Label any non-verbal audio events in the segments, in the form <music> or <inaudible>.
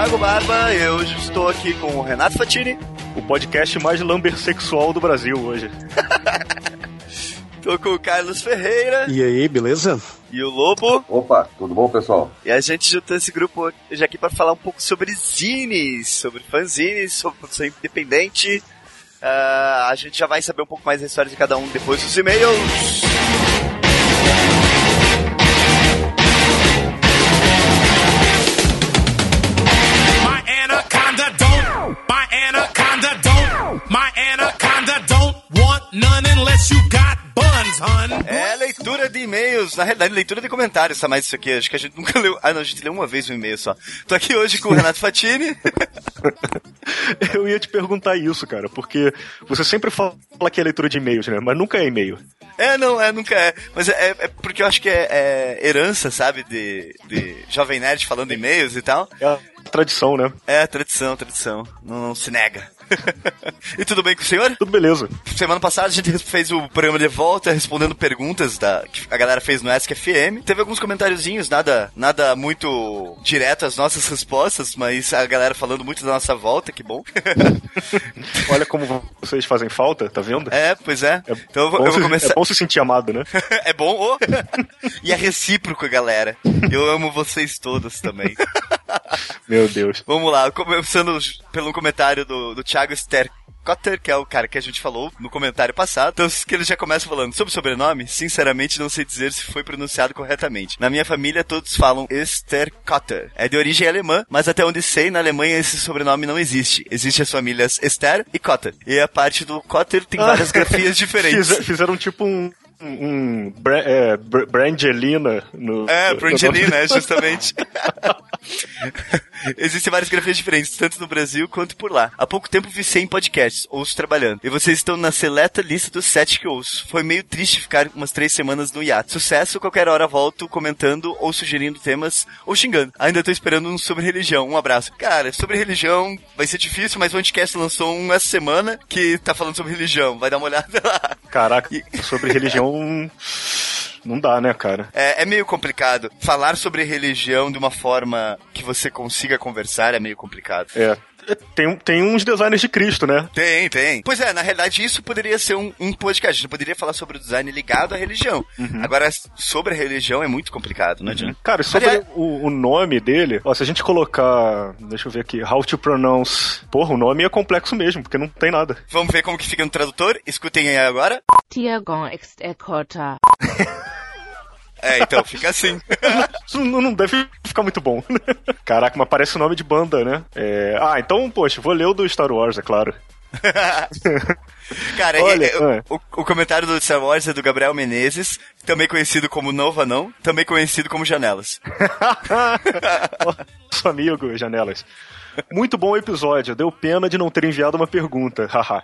Thiago Barba, eu estou aqui com o Renato Fatini. O podcast mais lambersexual do Brasil hoje. <laughs> Tô com o Carlos Ferreira. E aí, beleza? E o Lobo. Opa, tudo bom, pessoal? E a gente juntou esse grupo hoje aqui para falar um pouco sobre zines, sobre fanzines, sobre produção independente. Uh, a gente já vai saber um pouco mais da história de cada um depois dos e-mails. Unless you got buns, hun. É leitura de e-mails, na realidade, leitura de comentários, tá mais isso aqui. Acho que a gente nunca leu. Ah, não, a gente leu uma vez um e-mail só. Tô aqui hoje com o Renato <laughs> Fatini. <laughs> Eu ia te perguntar isso, cara, porque você sempre fala que é leitura de e-mails, né? Mas nunca é e-mail. É, não, é, nunca é. Mas é, é porque eu acho que é, é, herança, sabe? De, de Jovem Nerd falando e-mails e tal. É a tradição, né? É, tradição, tradição. Não, não se nega. <laughs> e tudo bem com o senhor? Tudo beleza. Semana passada a gente fez o programa de volta respondendo perguntas da, que a galera fez no Ask FM. Teve alguns comentáriozinhos, nada, nada muito direto às nossas respostas, mas a galera falando muito da nossa volta, que bom. <laughs> Olha como vocês fazem falta, tá vendo? É, pois é. é então eu vou, eu vou começar. É bom se sentir amado, né? <laughs> é bom, oh. e é recíproco, galera. Eu amo vocês todos também. Meu Deus. Vamos lá, começando pelo comentário do, do Thiago Ster Cotter, que é o cara que a gente falou no comentário passado. Então, que ele já começa falando sobre o sobrenome, sinceramente não sei dizer se foi pronunciado corretamente. Na minha família, todos falam Esther Cotter. É de origem alemã, mas até onde sei, na Alemanha esse sobrenome não existe. Existem as famílias Esther e Cotter. E a parte do Cotter tem <laughs> várias grafias diferentes. Fizeram tipo um um é, Brangelina no. É, Brangelina, é, justamente. <laughs> Existem várias grafias diferentes, tanto no Brasil quanto por lá. Há pouco tempo vi 100 podcasts, ouço trabalhando. E vocês estão na seleta lista dos 7 que ouço. Foi meio triste ficar umas 3 semanas no hiato. Sucesso, qualquer hora volto comentando ou sugerindo temas ou xingando. Ainda tô esperando um sobre religião. Um abraço. Cara, sobre religião vai ser difícil, mas o Anticast lançou um essa semana que tá falando sobre religião. Vai dar uma olhada lá. Caraca, e... sobre religião não dá, né, cara? É, é, meio complicado. Falar sobre religião de uma forma que você consiga conversar é meio complicado. É. Tem, tem uns designers de Cristo, né? Tem, tem. Pois é, na realidade isso poderia ser um, um podcast. A gente poderia falar sobre o design ligado à religião. Uhum. Agora, sobre a religião é muito complicado, não adianta. Uhum. Cara, sobre Aliás... o, o, nome dele, ó, se a gente colocar, deixa eu ver aqui, how to pronounce, porra, o nome é complexo mesmo, porque não tem nada. Vamos ver como que fica no tradutor? Escutem aí agora. Tiagon Extercota. <laughs> É, então fica assim. <laughs> não, não, deve ficar muito bom. <laughs> Caraca, mas parece o nome de banda, né? É... Ah, então, poxa, vou ler o do Star Wars, é claro. <laughs> Cara, Olha, é, é. O, o, comentário do Star Wars é do Gabriel Menezes, também conhecido como Nova Não, também conhecido como Janelas. Nosso amigo, Janelas. Muito bom episódio, deu pena de não ter enviado uma pergunta, haha.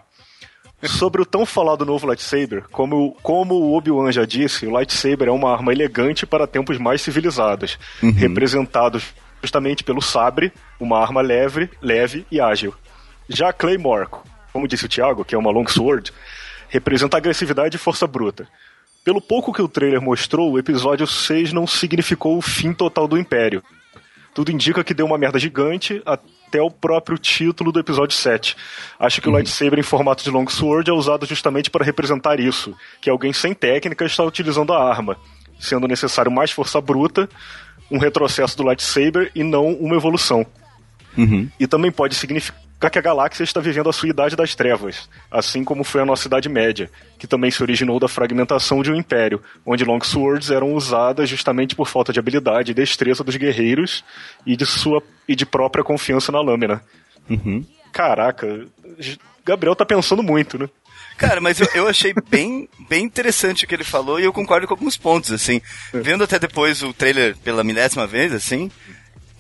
Sobre o tão falado novo lightsaber, como, como o Obi-Wan já disse, o lightsaber é uma arma elegante para tempos mais civilizados, uhum. representado justamente pelo sabre, uma arma leve, leve e ágil. Já a Claymore, como disse o Thiago, que é uma longsword, representa agressividade e força bruta. Pelo pouco que o trailer mostrou, o episódio 6 não significou o fim total do Império. Tudo indica que deu uma merda gigante, até o próprio título do episódio 7. Acho que uhum. o lightsaber em formato de longsword é usado justamente para representar isso, que alguém sem técnica está utilizando a arma, sendo necessário mais força bruta, um retrocesso do lightsaber e não uma evolução. Uhum. E também pode significar que a galáxia está vivendo a sua idade das trevas, assim como foi a nossa Idade Média, que também se originou da fragmentação de um império, onde longswords eram usadas justamente por falta de habilidade e destreza dos guerreiros e de sua e de própria confiança na lâmina. Uhum. Caraca, Gabriel tá pensando muito, né? Cara, mas eu, eu, achei bem, bem interessante o que ele falou e eu concordo com alguns pontos, assim. É. Vendo até depois o trailer pela milésima vez, assim,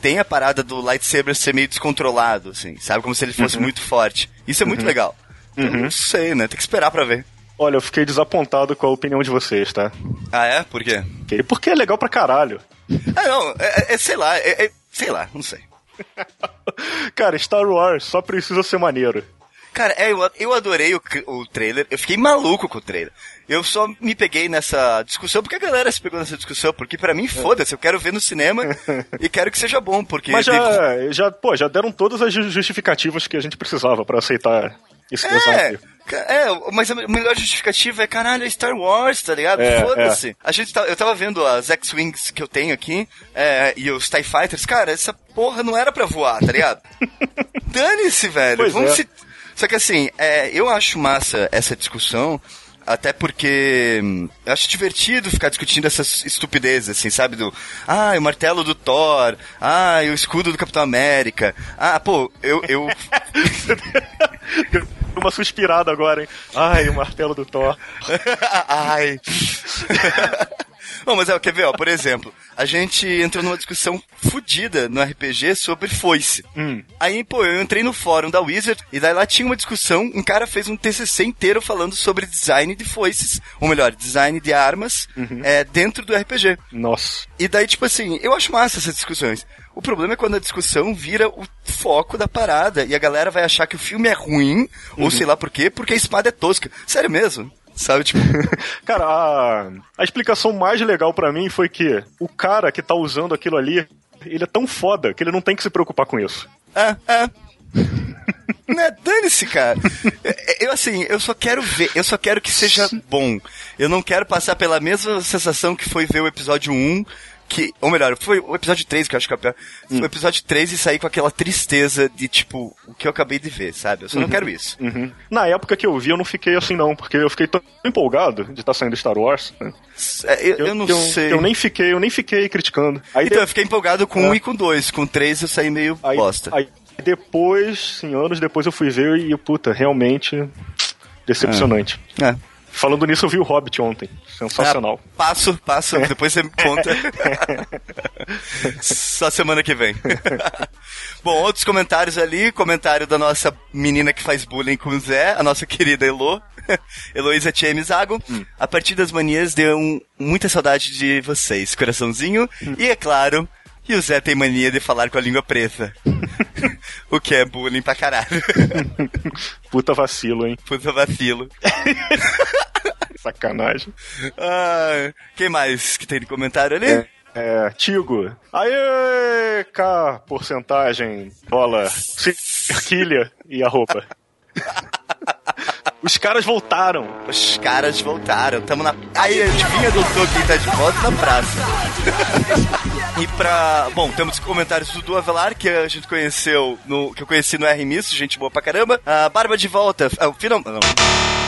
tem a parada do lightsaber ser meio descontrolado, assim, sabe? Como se ele fosse uhum. muito forte. Isso é muito uhum. legal. Então, uhum. Não sei, né? Tem que esperar pra ver. Olha, eu fiquei desapontado com a opinião de vocês, tá? Ah, é? Por quê? Porque é legal pra caralho. Ah, não, é, é sei lá, é, é, sei lá, não sei. <laughs> Cara, Star Wars só precisa ser maneiro. Cara, é, eu, eu adorei o, o trailer, eu fiquei maluco com o trailer. Eu só me peguei nessa discussão porque a galera se pegou nessa discussão, porque para mim, foda-se, eu quero ver no cinema <laughs> e quero que seja bom, porque... Mas já, já, pô, já deram todas as justificativas que a gente precisava para aceitar esse é, desafio. É, mas a melhor justificativa é, caralho, é Star Wars, tá ligado? É, Foda-se. É. A gente tá, eu tava vendo as X-Wings que eu tenho aqui, é, e os TIE Fighters, cara, essa porra não era pra voar, tá ligado? <laughs> Dane-se, velho. Pois Vamos é. se... Só que assim, é, eu acho massa essa discussão, até porque hum, eu acho divertido ficar discutindo essas estupidezes, assim, sabe? Do, ah, o martelo do Thor, ah, o escudo do Capitão América. Ah, pô, eu. eu... <laughs> Uma suspirada agora, hein? Ai, o martelo do Thor. <laughs> Ai. <laughs> Bom, mas é, quer ver, ó, por exemplo, a gente entrou numa discussão fodida no RPG sobre foice. Hum. Aí, pô, eu entrei no fórum da Wizard e daí lá tinha uma discussão, um cara fez um TCC inteiro falando sobre design de foices, ou melhor, design de armas uhum. é, dentro do RPG. Nossa. E daí, tipo assim, eu acho massa essas discussões. O problema é quando a discussão vira o foco da parada e a galera vai achar que o filme é ruim, uhum. ou sei lá por quê, porque a espada é tosca. Sério mesmo? Sabe, tipo. <laughs> cara, a, a explicação mais legal para mim foi que o cara que tá usando aquilo ali, ele é tão foda que ele não tem que se preocupar com isso. É, é. <laughs> né, dane-se, cara. Eu, assim, eu só quero ver, eu só quero que seja bom. Eu não quero passar pela mesma sensação que foi ver o episódio 1 que, ou melhor, foi o episódio 3 que eu acho que é o pior. Foi hum. o episódio 3 e sair com aquela tristeza de, tipo, o que eu acabei de ver, sabe? Eu só uhum. não quero isso. Uhum. Na época que eu vi, eu não fiquei assim, não, porque eu fiquei tão empolgado de estar tá saindo Star Wars. Né? É, eu, eu, não eu, sei. Eu nem fiquei, eu nem fiquei criticando. Aí então, de... eu fiquei empolgado com é. um e com dois. Com três eu saí meio aí, bosta. Aí depois, sim, anos depois eu fui ver e, puta, realmente decepcionante. É. é. Falando nisso, eu vi o Hobbit ontem. Sensacional. Ah, passo, passo. Depois você me conta. <laughs> Só semana que vem. <laughs> Bom, outros comentários ali. Comentário da nossa menina que faz bullying com o Zé, a nossa querida Elo. <laughs> Heloísa Tcheme Zago. Hum. A partir das manias deu um, muita saudade de vocês. Coraçãozinho. Hum. E é claro, e o Zé tem mania de falar com a língua preta. <laughs> o que é bullying pra caralho. <laughs> Puta vacilo, hein? Puta vacilo. <laughs> Sacanagem. Ah, quem mais que tem de comentário ali? É. É, Tigo. Aê, K, porcentagem, bola, cerquilha e a roupa. Os caras voltaram. Os caras voltaram. Tamo na. Aí, adivinha, doutor, quem tá de volta na praça. e pra. Bom, temos comentários do Du Avelar, que a gente conheceu no. que eu conheci no R gente boa pra caramba. A Barba de volta. Ah, final... Não.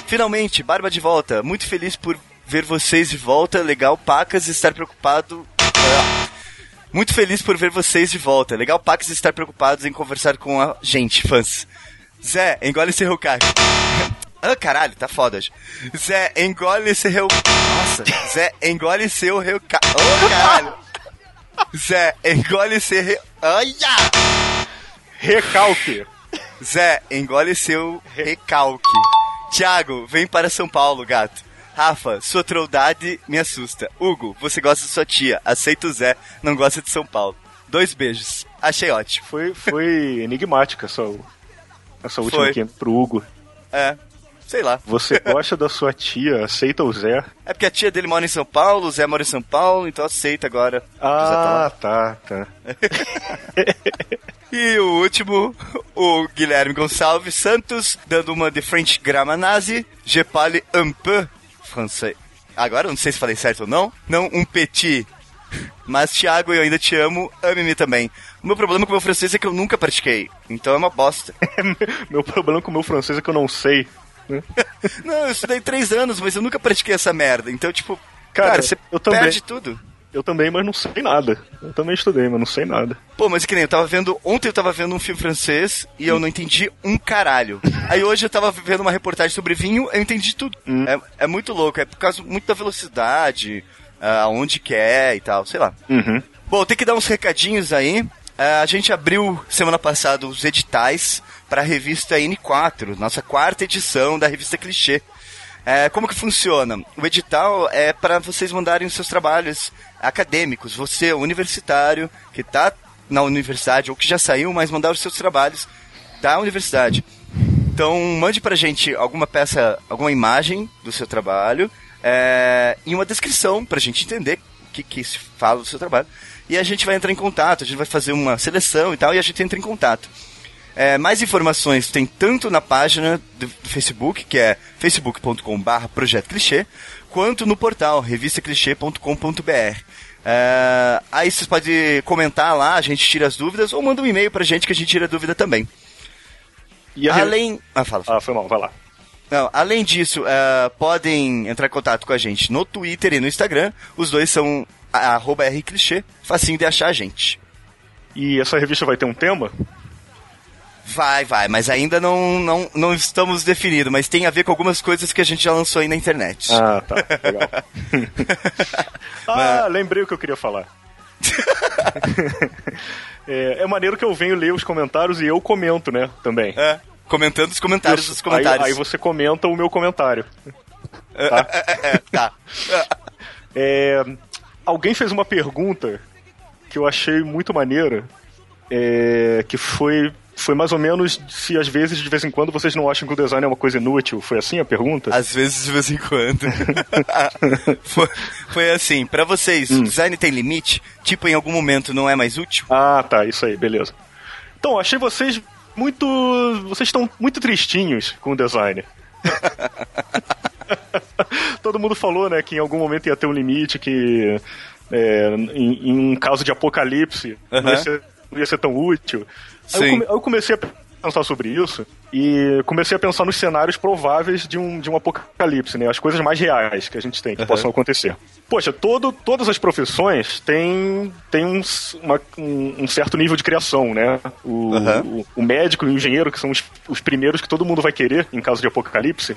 Finalmente, Barba de volta. Muito feliz por ver vocês de volta. Legal, Pacas, estar preocupado. Ah. Muito feliz por ver vocês de volta. Legal, Pacas, estar preocupados em conversar com a gente, fãs. Zé, engole esse Hellcat. Ah, caralho, tá foda. Zé, engole Hell... Nossa, Zé, engole seu Hellcat. Oh, caralho. Zé, engole seu... Re... Olha! Recalque. Zé, engole seu recalque. Tiago, vem para São Paulo, gato. Rafa, sua troldade me assusta. Hugo, você gosta de sua tia. Aceita o Zé, não gosta de São Paulo. Dois beijos. Achei ótimo. Foi, foi enigmática essa, essa última foi. aqui pro Hugo. É, sei lá. Você <laughs> gosta da sua tia, aceita o Zé? É porque a tia dele mora em São Paulo, o Zé mora em São Paulo, então aceita agora. Ah, tá, tá. <laughs> e o último, o Guilherme Gonçalves Santos, dando uma de French Grammar Nazi, Je parle un peu français. Agora, não sei se falei certo ou não. Não um petit. Mas, Thiago, eu ainda te amo, ame-me também. O meu problema com o meu francês é que eu nunca pratiquei. Então é uma bosta. <laughs> meu problema com o meu francês é que eu não sei. <laughs> não, eu estudei três anos, mas eu nunca pratiquei essa merda. Então, tipo, cara, cara você eu também, perde tudo. Eu também, mas não sei nada. Eu também estudei, mas não sei nada. Pô, mas que nem eu tava vendo. Ontem eu tava vendo um filme francês e eu não entendi um caralho. Aí hoje eu tava vendo uma reportagem sobre vinho, eu entendi tudo. Hum. É, é muito louco, é por causa muito da velocidade, ah, aonde que é e tal, sei lá. Uhum. Bom, tem que dar uns recadinhos aí. Uh, a gente abriu semana passada os editais para a revista N4, nossa quarta edição da revista Clichê. É, como que funciona? O edital é para vocês mandarem os seus trabalhos acadêmicos. Você, universitário, que está na universidade ou que já saiu, mas mandar os seus trabalhos da universidade. Então, mande pra gente alguma peça, alguma imagem do seu trabalho é, e uma descrição pra gente entender o que, que se fala do seu trabalho. E a gente vai entrar em contato, a gente vai fazer uma seleção e tal, e a gente entra em contato. É, mais informações tem tanto na página do, Facebook, que é facebook.com.br Projeto Clichê, quanto no portal revistaclichê.com.br. É, aí vocês podem comentar lá, a gente tira as dúvidas, ou manda um e-mail pra gente que a gente tira a dúvida também. E. Além. Ah, fala. Ah, foi mal, vai lá. Não, além disso, uh, podem entrar em contato com a gente no Twitter e no Instagram. Os dois são arroba rclichê, facinho de achar a gente. E essa revista vai ter um tema? Vai, vai, mas ainda não, não, não estamos definidos, mas tem a ver com algumas coisas que a gente já lançou aí na internet. Ah, tá, legal. <laughs> ah, mas... lembrei o que eu queria falar. <laughs> é, é maneiro que eu venho ler os comentários e eu comento, né, também. É, comentando os comentários eu, dos comentários. Aí, aí, você comenta o meu comentário. Tá? É, tá. É, alguém fez uma pergunta que eu achei muito maneira, é, que foi foi mais ou menos se às vezes, de vez em quando, vocês não acham que o design é uma coisa inútil. Foi assim a pergunta? Às vezes, de vez em quando. <laughs> foi, foi, assim, para vocês, hum. o design tem limite? Tipo, em algum momento não é mais útil? Ah, tá, isso aí, beleza. Então, achei vocês muito. Vocês estão muito tristinhos com o design. <laughs> Todo mundo falou, né, que em algum momento ia ter um limite, que é, em, em, um caso de apocalipse uhum. não, ia ser, não ia ser tão útil. Aí eu, come, eu comecei a pensar sobre isso e comecei a pensar nos cenários prováveis de um, de um apocalipse, né? As coisas mais reais que a gente tem, que uhum. possam acontecer. Poxa, todo, todas as profissões têm, têm um, uma, um, um certo nível de criação, né? O, uhum. o, o, médico e o engenheiro, que são os, os primeiros que todo mundo vai querer em caso de apocalipse,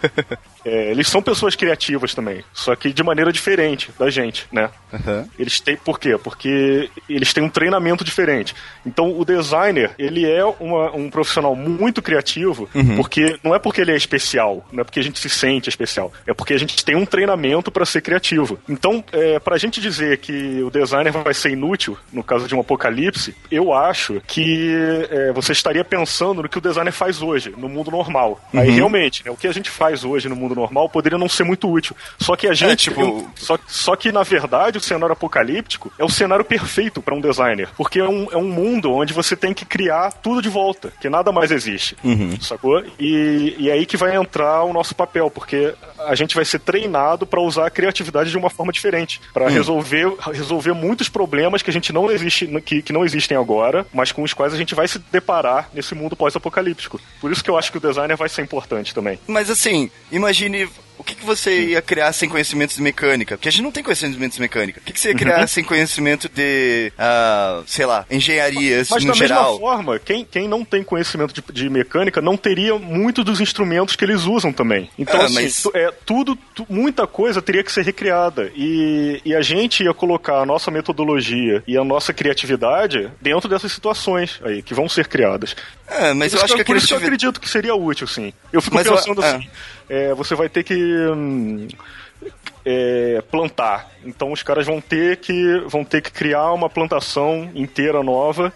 <laughs> é, eles são pessoas criativas também, só que de maneira diferente da gente, né? Uhum. Eles têm, por quê? Porque eles têm um treinamento diferente. Então, o designer, ele é uma, um profissional muito criativo, uhum. porque não é porque ele é especial, não é porque a gente se sente especial, é porque a gente tem um treinamento para ser criativo. Então, é, para a gente dizer que o designer vai ser inútil no caso de um apocalipse, eu acho que é, você estaria pensando no que o designer faz hoje, no mundo normal. Uhum. Aí realmente, né, o que a gente faz hoje no mundo normal poderia não ser muito útil. Só que a gente. É, tipo... só, só que, na verdade, o cenário apocalíptico é o cenário perfeito para um designer. Porque é um, é um mundo onde você tem que criar tudo de volta, que nada mais existe. Uhum. Sacou? E, e é aí que vai entrar o nosso papel, porque a gente vai ser treinado para usar a criatividade de uma forma diferente, para uhum. resolver, resolver muitos problemas que a gente não existe, que, que não existem agora, mas com os quais a gente vai se deparar nesse mundo pós-apocalíptico. Por isso que eu acho que o designer vai ser importante também. Mas assim, imagine o que, que você ia criar sem conhecimentos de mecânica? Porque a gente não tem conhecimentos de mecânica. O que, que você ia criar uhum. sem conhecimento de, uh, sei lá, engenharias Mas, no geral? Mas da mesma forma, quem, quem não tem conhecimento de, de, mecânica não teria muitos dos instrumentos que eles usam também. Então, ah, assim, mas... é, tudo, tu, muita coisa teria que ser recriada. E, e a gente ia colocar a nossa metodologia e a nossa criatividade dentro dessas situações aí, que vão ser criadas. É, mas eu acho que, que por isso que eu acredito que seria útil, sim. Eu fico mas pensando eu, assim, é. É, você vai ter que hum, é, plantar. Então os caras vão ter que vão ter que criar uma plantação inteira nova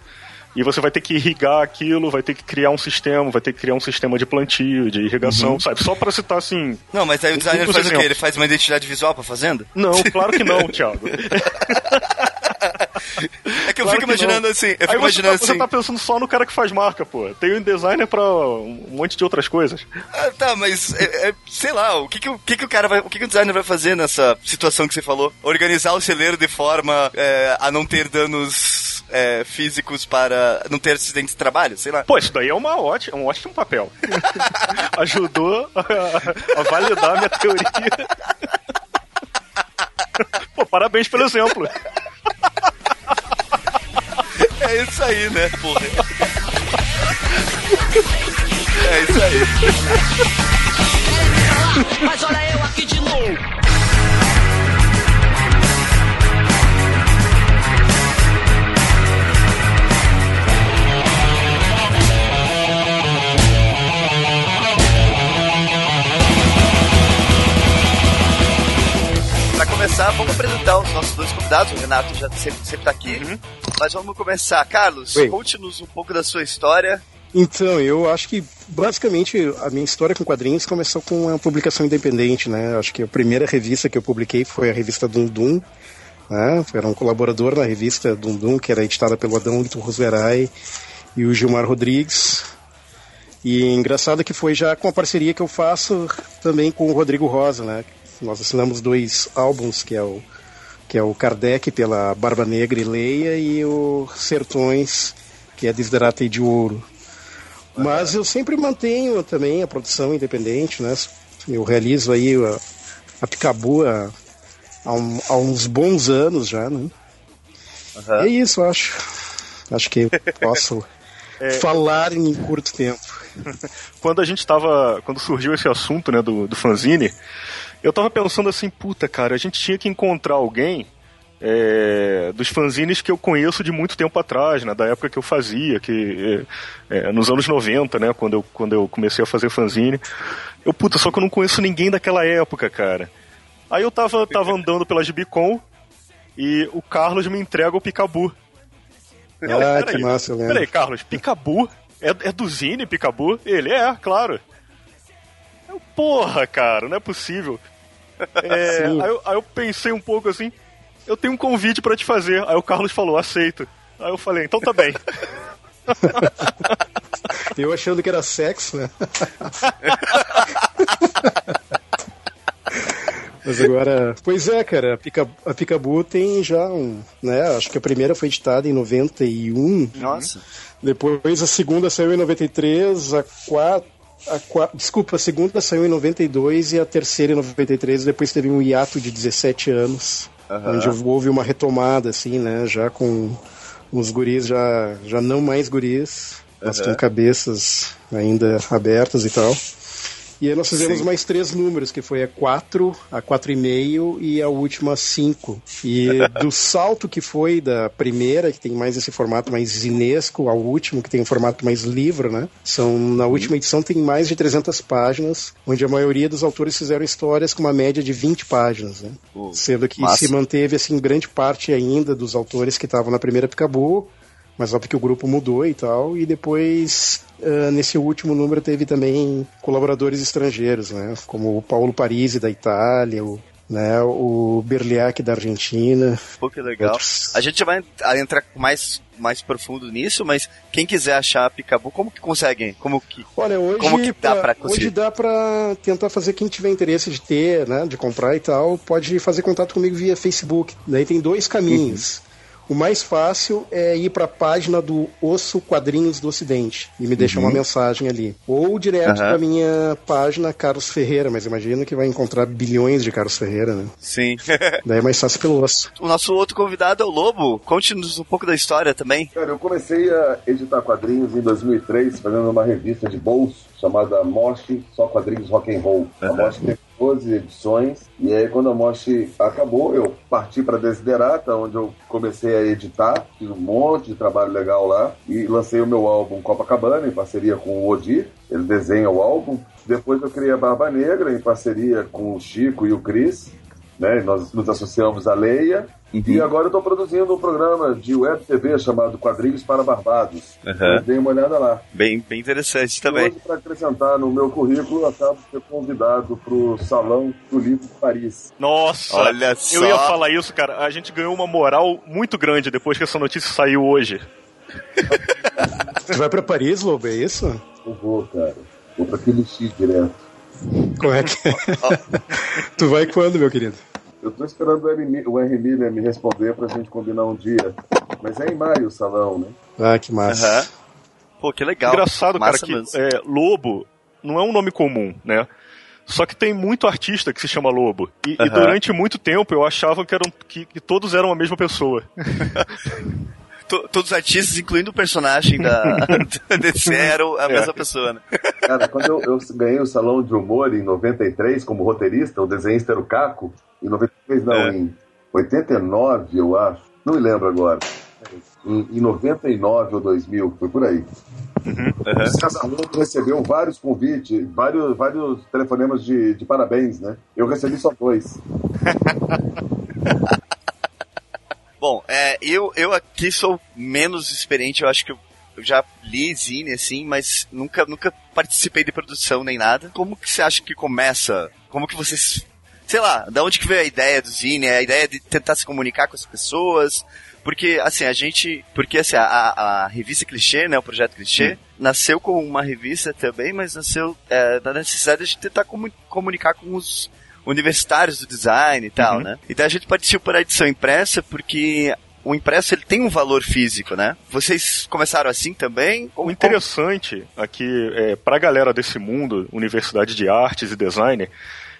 e você vai ter que irrigar aquilo, vai ter que criar um sistema, vai ter que criar um sistema de plantio, de irrigação, uhum. sabe? Só para citar assim. Não, mas aí o designer faz exemplos. o quê? Ele faz uma identidade visual pra fazenda? Não, <laughs> claro que não, Thiago. <laughs> É que eu claro fico imaginando assim. Eu fico Aí imaginando você tá, assim. Você tá pensando só no cara que faz marca, pô. Tem um designer pra um monte de outras coisas. Ah, tá, mas é, é, sei lá, o que que, o que que o cara vai. O que que o designer vai fazer nessa situação que você falou? Organizar o celeiro de forma é, a não ter danos é, físicos para não ter acidentes de trabalho, sei lá. Pô, isso daí é uma ótima, um ótimo papel. <laughs> Ajudou a, a validar a minha teoria. <laughs> Pô, parabéns pelo exemplo. É isso aí, né, porra? É isso aí. Mas olha eu aqui de novo. começar, vamos apresentar os nossos dois convidados. O Renato já sempre, sempre tá aqui. Uhum. Mas vamos começar. Carlos, conte-nos um pouco da sua história Então, eu acho que basicamente a minha história com quadrinhos começou com uma publicação independente, né? Acho que a primeira revista que eu publiquei foi a revista Dum Dum, né? Eu era um colaborador na revista Dum Dum, que era editada pelo Adão Lito Roserai e o Gilmar Rodrigues. E engraçado que foi já com a parceria que eu faço também com o Rodrigo Rosa, né? Nós assinamos dois álbuns, que é o que é o Kardec pela Barba Negra e Leia e o Sertões, que é Desiderata de Ouro. Mas eu sempre mantenho também a produção independente, né? Eu realizo aí a, a Picabu há, há, uns bons anos já, né? Uhum. É isso, acho. Acho que posso <laughs> é... falar em curto tempo. <laughs> quando a gente estava, quando surgiu esse assunto, né, do, do fanzine, eu tava pensando assim, puta, cara, a gente tinha que encontrar alguém é, dos fanzines que eu conheço de muito tempo atrás, né, da época que eu fazia, que é, é, nos anos 90, né, quando eu, quando eu comecei a fazer fanzine. Eu, puta, só que eu não conheço ninguém daquela época, cara. Aí eu tava, tava andando pela Gibicon e o Carlos me entrega o Picabu. Ah, que massa, eu Peraí, Carlos, Picabu? É, é do Zine, Picabu? Ele é, claro. Eu, Porra, cara, não é possível. É, aí, eu, aí eu pensei um pouco assim, eu tenho um convite para te fazer. Aí o Carlos falou, aceito. Aí eu falei, então tá bem. <laughs> eu achando que era sexo, né? <laughs> Mas agora. Pois é, cara, a, Pica, a Picabu tem já um. Né, acho que a primeira foi editada em 91. Nossa. Depois a segunda saiu em 93, a quarta. A, desculpa, a segunda saiu em 92 e a terceira em 93. Depois teve um hiato de 17 anos. Uhum. Onde houve uma retomada, assim, né? Já com os guris já, já não mais guris, mas com cabeças ainda abertas e tal. E aí nós fizemos Sim. mais três números, que foi a 4, a 4,5 e a última 5. E <laughs> do salto que foi da primeira, que tem mais esse formato mais zinesco, ao último, que tem um formato mais livro, né? São, na última edição tem mais de 300 páginas, onde a maioria dos autores fizeram histórias com uma média de 20 páginas, né? Uh, Sendo que massa. se manteve, assim, grande parte ainda dos autores que estavam na primeira Picabu, mas óbvio que o grupo mudou e tal, e depois uh, nesse último número teve também colaboradores estrangeiros, né? Como o Paulo Parisi da Itália, o né, o Berliac da Argentina. Pô, que legal. Outros... A gente vai entrar mais, mais profundo nisso, mas quem quiser achar a Picabu, como que conseguem? Como que, Olha, hoje, como que dá para conseguir? Hoje dá para tentar fazer quem tiver interesse de ter, né, de comprar e tal, pode fazer contato comigo via Facebook. Daí tem dois caminhos. Uhum. O mais fácil é ir para a página do Osso Quadrinhos do Ocidente e me deixar uhum. uma mensagem ali. Ou direto uhum. para minha página Carlos Ferreira, mas imagino que vai encontrar bilhões de Carlos Ferreira, né? Sim. <laughs> Daí é mais fácil pelo osso. O nosso outro convidado é o Lobo. Conte-nos um pouco da história também. Cara, eu comecei a editar quadrinhos em 2003, fazendo uma revista de bolso chamada Morte Só Quadrinhos Rock and Roll. Uhum. A Morte teve 12 edições. E aí, quando a Morte acabou, eu parti para Desiderata, onde eu comecei a editar. Fiz um monte de trabalho legal lá. E lancei o meu álbum Copacabana, em parceria com o Odir. Ele desenha o álbum. Depois eu criei a Barba Negra, em parceria com o Chico e o Cris. Né? Nós nos associamos à Leia Uhum. E agora eu estou produzindo um programa de web TV chamado Quadrinhos para Barbados. Uhum. Dei uma olhada lá. Bem, bem interessante também. Para acrescentar no meu currículo, eu acabo de ser convidado para o Salão do Livro de Paris. Nossa! Olha só! Eu ia falar isso, cara. A gente ganhou uma moral muito grande depois que essa notícia saiu hoje. <laughs> Você vai para Paris, Lobo? É isso? Eu vou, cara. Vou para Clichy direto. Como é que. <laughs> tu vai quando, meu querido? Eu tô esperando o Henry Miller me responder pra gente combinar um dia. Mas é em maio o salão, né? Ah, que massa. Uhum. Pô, que legal. Engraçado, massa cara, que é, Lobo não é um nome comum, né? Só que tem muito artista que se chama Lobo. E, uhum. e durante muito tempo eu achava que, eram, que, que todos eram a mesma pessoa. <laughs> todos os artistas, incluindo o personagem da, <laughs> DC, eram a é. mesma pessoa, né? Cara, quando eu, eu, ganhei o Salão de Humor em 93 como roteirista, o desenhista era o Caco, em 93 não, é. em 89 eu acho, não me lembro agora. Em, em 99 ou 2000, foi por aí. Uhum, uhum. Cada um recebeu vários convites, vários, vários telefonemas de, de parabéns, né? Eu recebi só dois. <laughs> Bom, é, eu, eu aqui sou menos experiente, eu acho que eu eu já li zine, assim, mas nunca, nunca participei de produção nem nada. Como que você acha que começa? Como que vocês sei lá, da onde que veio a ideia do Zine, a ideia de tentar se comunicar com as pessoas, porque, assim, a gente. Porque, assim, a, a revista Clichê, né? O projeto Clichê, nasceu como uma revista também, mas nasceu é, da necessidade de tentar comunicar com os universitários do design e tal, uhum. né? Então a gente partiu para a edição impressa porque o impresso ele tem um valor físico, né? Vocês começaram assim também? O interessante aqui, é, para a galera desse mundo, Universidade de Artes e Design,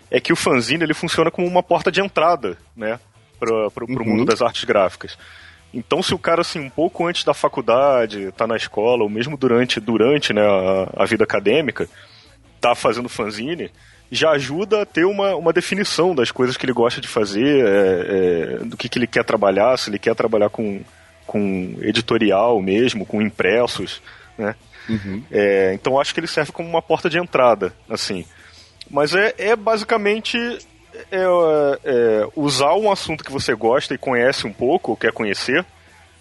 é que o fanzine ele funciona como uma porta de entrada, né? Para o uhum. mundo das artes gráficas. Então, se o cara, assim, um pouco antes da faculdade, tá na escola, ou mesmo durante, durante né, a, a vida acadêmica, tá fazendo fanzine, já ajuda a ter uma, uma definição das coisas que ele gosta de fazer, é, é, do que, que ele quer trabalhar, se ele quer trabalhar com, com editorial mesmo, com impressos, né? Uhum. É, então acho que ele serve como uma porta de entrada, assim. Mas é, é basicamente é, é, usar um assunto que você gosta e conhece um pouco, ou quer conhecer,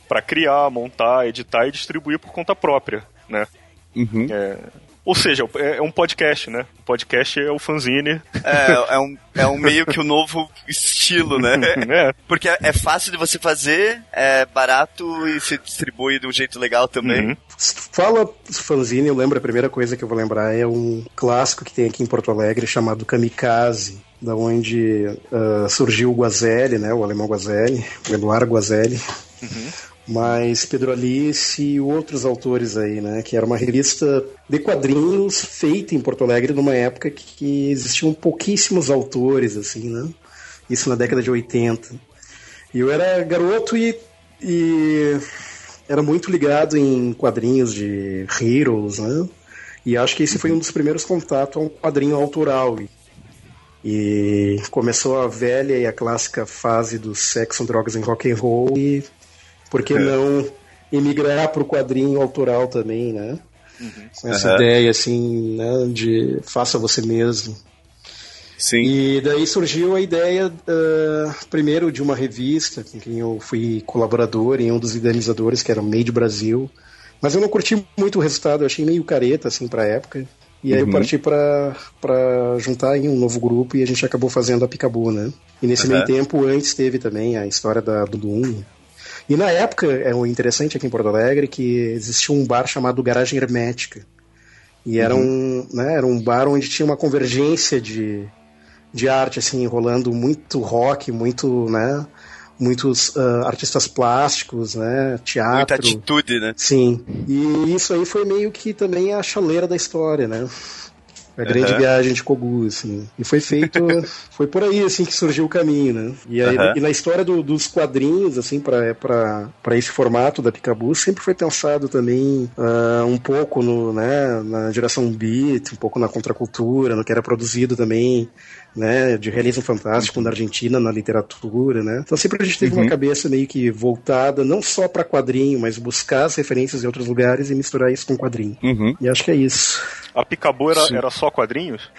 para criar, montar, editar e distribuir por conta própria, né? Uhum. É, ou seja, é, é um podcast, né? O podcast é o fanzine. É, é um, é um meio que o um novo estilo, né? <laughs> é. Porque é, é, fácil de você fazer, é barato e se distribui de um jeito legal também. Uhum. Fala fanzine, eu lembro, a primeira coisa que eu vou lembrar é um clássico que tem aqui em Porto Alegre chamado Kamikaze, da onde uh, surgiu o Guazelli, né? O alemão Guazelli, o Eduardo Guazelli. Uhum mas Pedro Alice e outros autores aí, né? Que era uma revista de quadrinhos feita em Porto Alegre numa época que existiam pouquíssimos autores, assim, né? Isso na década de 80. E eu era garoto e, e era muito ligado em quadrinhos de heroes, né? E acho que esse foi um dos primeiros contatos a um quadrinho autoral. E começou a velha e a clássica fase do sexo, drogas e rock and roll e por que é. não emigrar para o quadrinho autoral também, né? Uhum. Com essa uhum. ideia assim, né, de faça você mesmo. Sim. E daí surgiu a ideia, uh, primeiro, de uma revista com quem eu fui colaborador e um dos idealizadores, que era Made Brasil. Mas eu não curti muito o resultado, eu achei meio careta, assim, pra época. E aí uhum. eu parti para juntar em um novo grupo e a gente acabou fazendo a Picabu, né? E nesse uhum. meio tempo, antes teve também a história da, do Doom, e na época, é o interessante aqui em Porto Alegre que existia um bar chamado Garagem Hermética. E era, uhum. um, né, era um bar onde tinha uma convergência de, de arte, assim, rolando muito rock, muito, né, muitos uh, artistas plásticos, né, teatro. Muita atitude, né? Sim. E isso aí foi meio que também a chaleira da história, né? A grande uhum. viagem de Kogu, assim. E foi feito. <laughs> foi por aí, assim, que surgiu o caminho, né? E, aí, uhum. e na história do, dos quadrinhos, assim, para esse formato da Picabu, sempre foi pensado também uh, um pouco no, né, na geração beat, um pouco na contracultura, no que era produzido também né, de realismo fantástico na Argentina, na literatura, né? Então sempre a gente teve uhum. uma cabeça meio que voltada não só para quadrinho, mas buscar as referências em outros lugares e misturar isso com quadrinho. Uhum. E acho que é isso. A Picabu era, era só quadrinhos?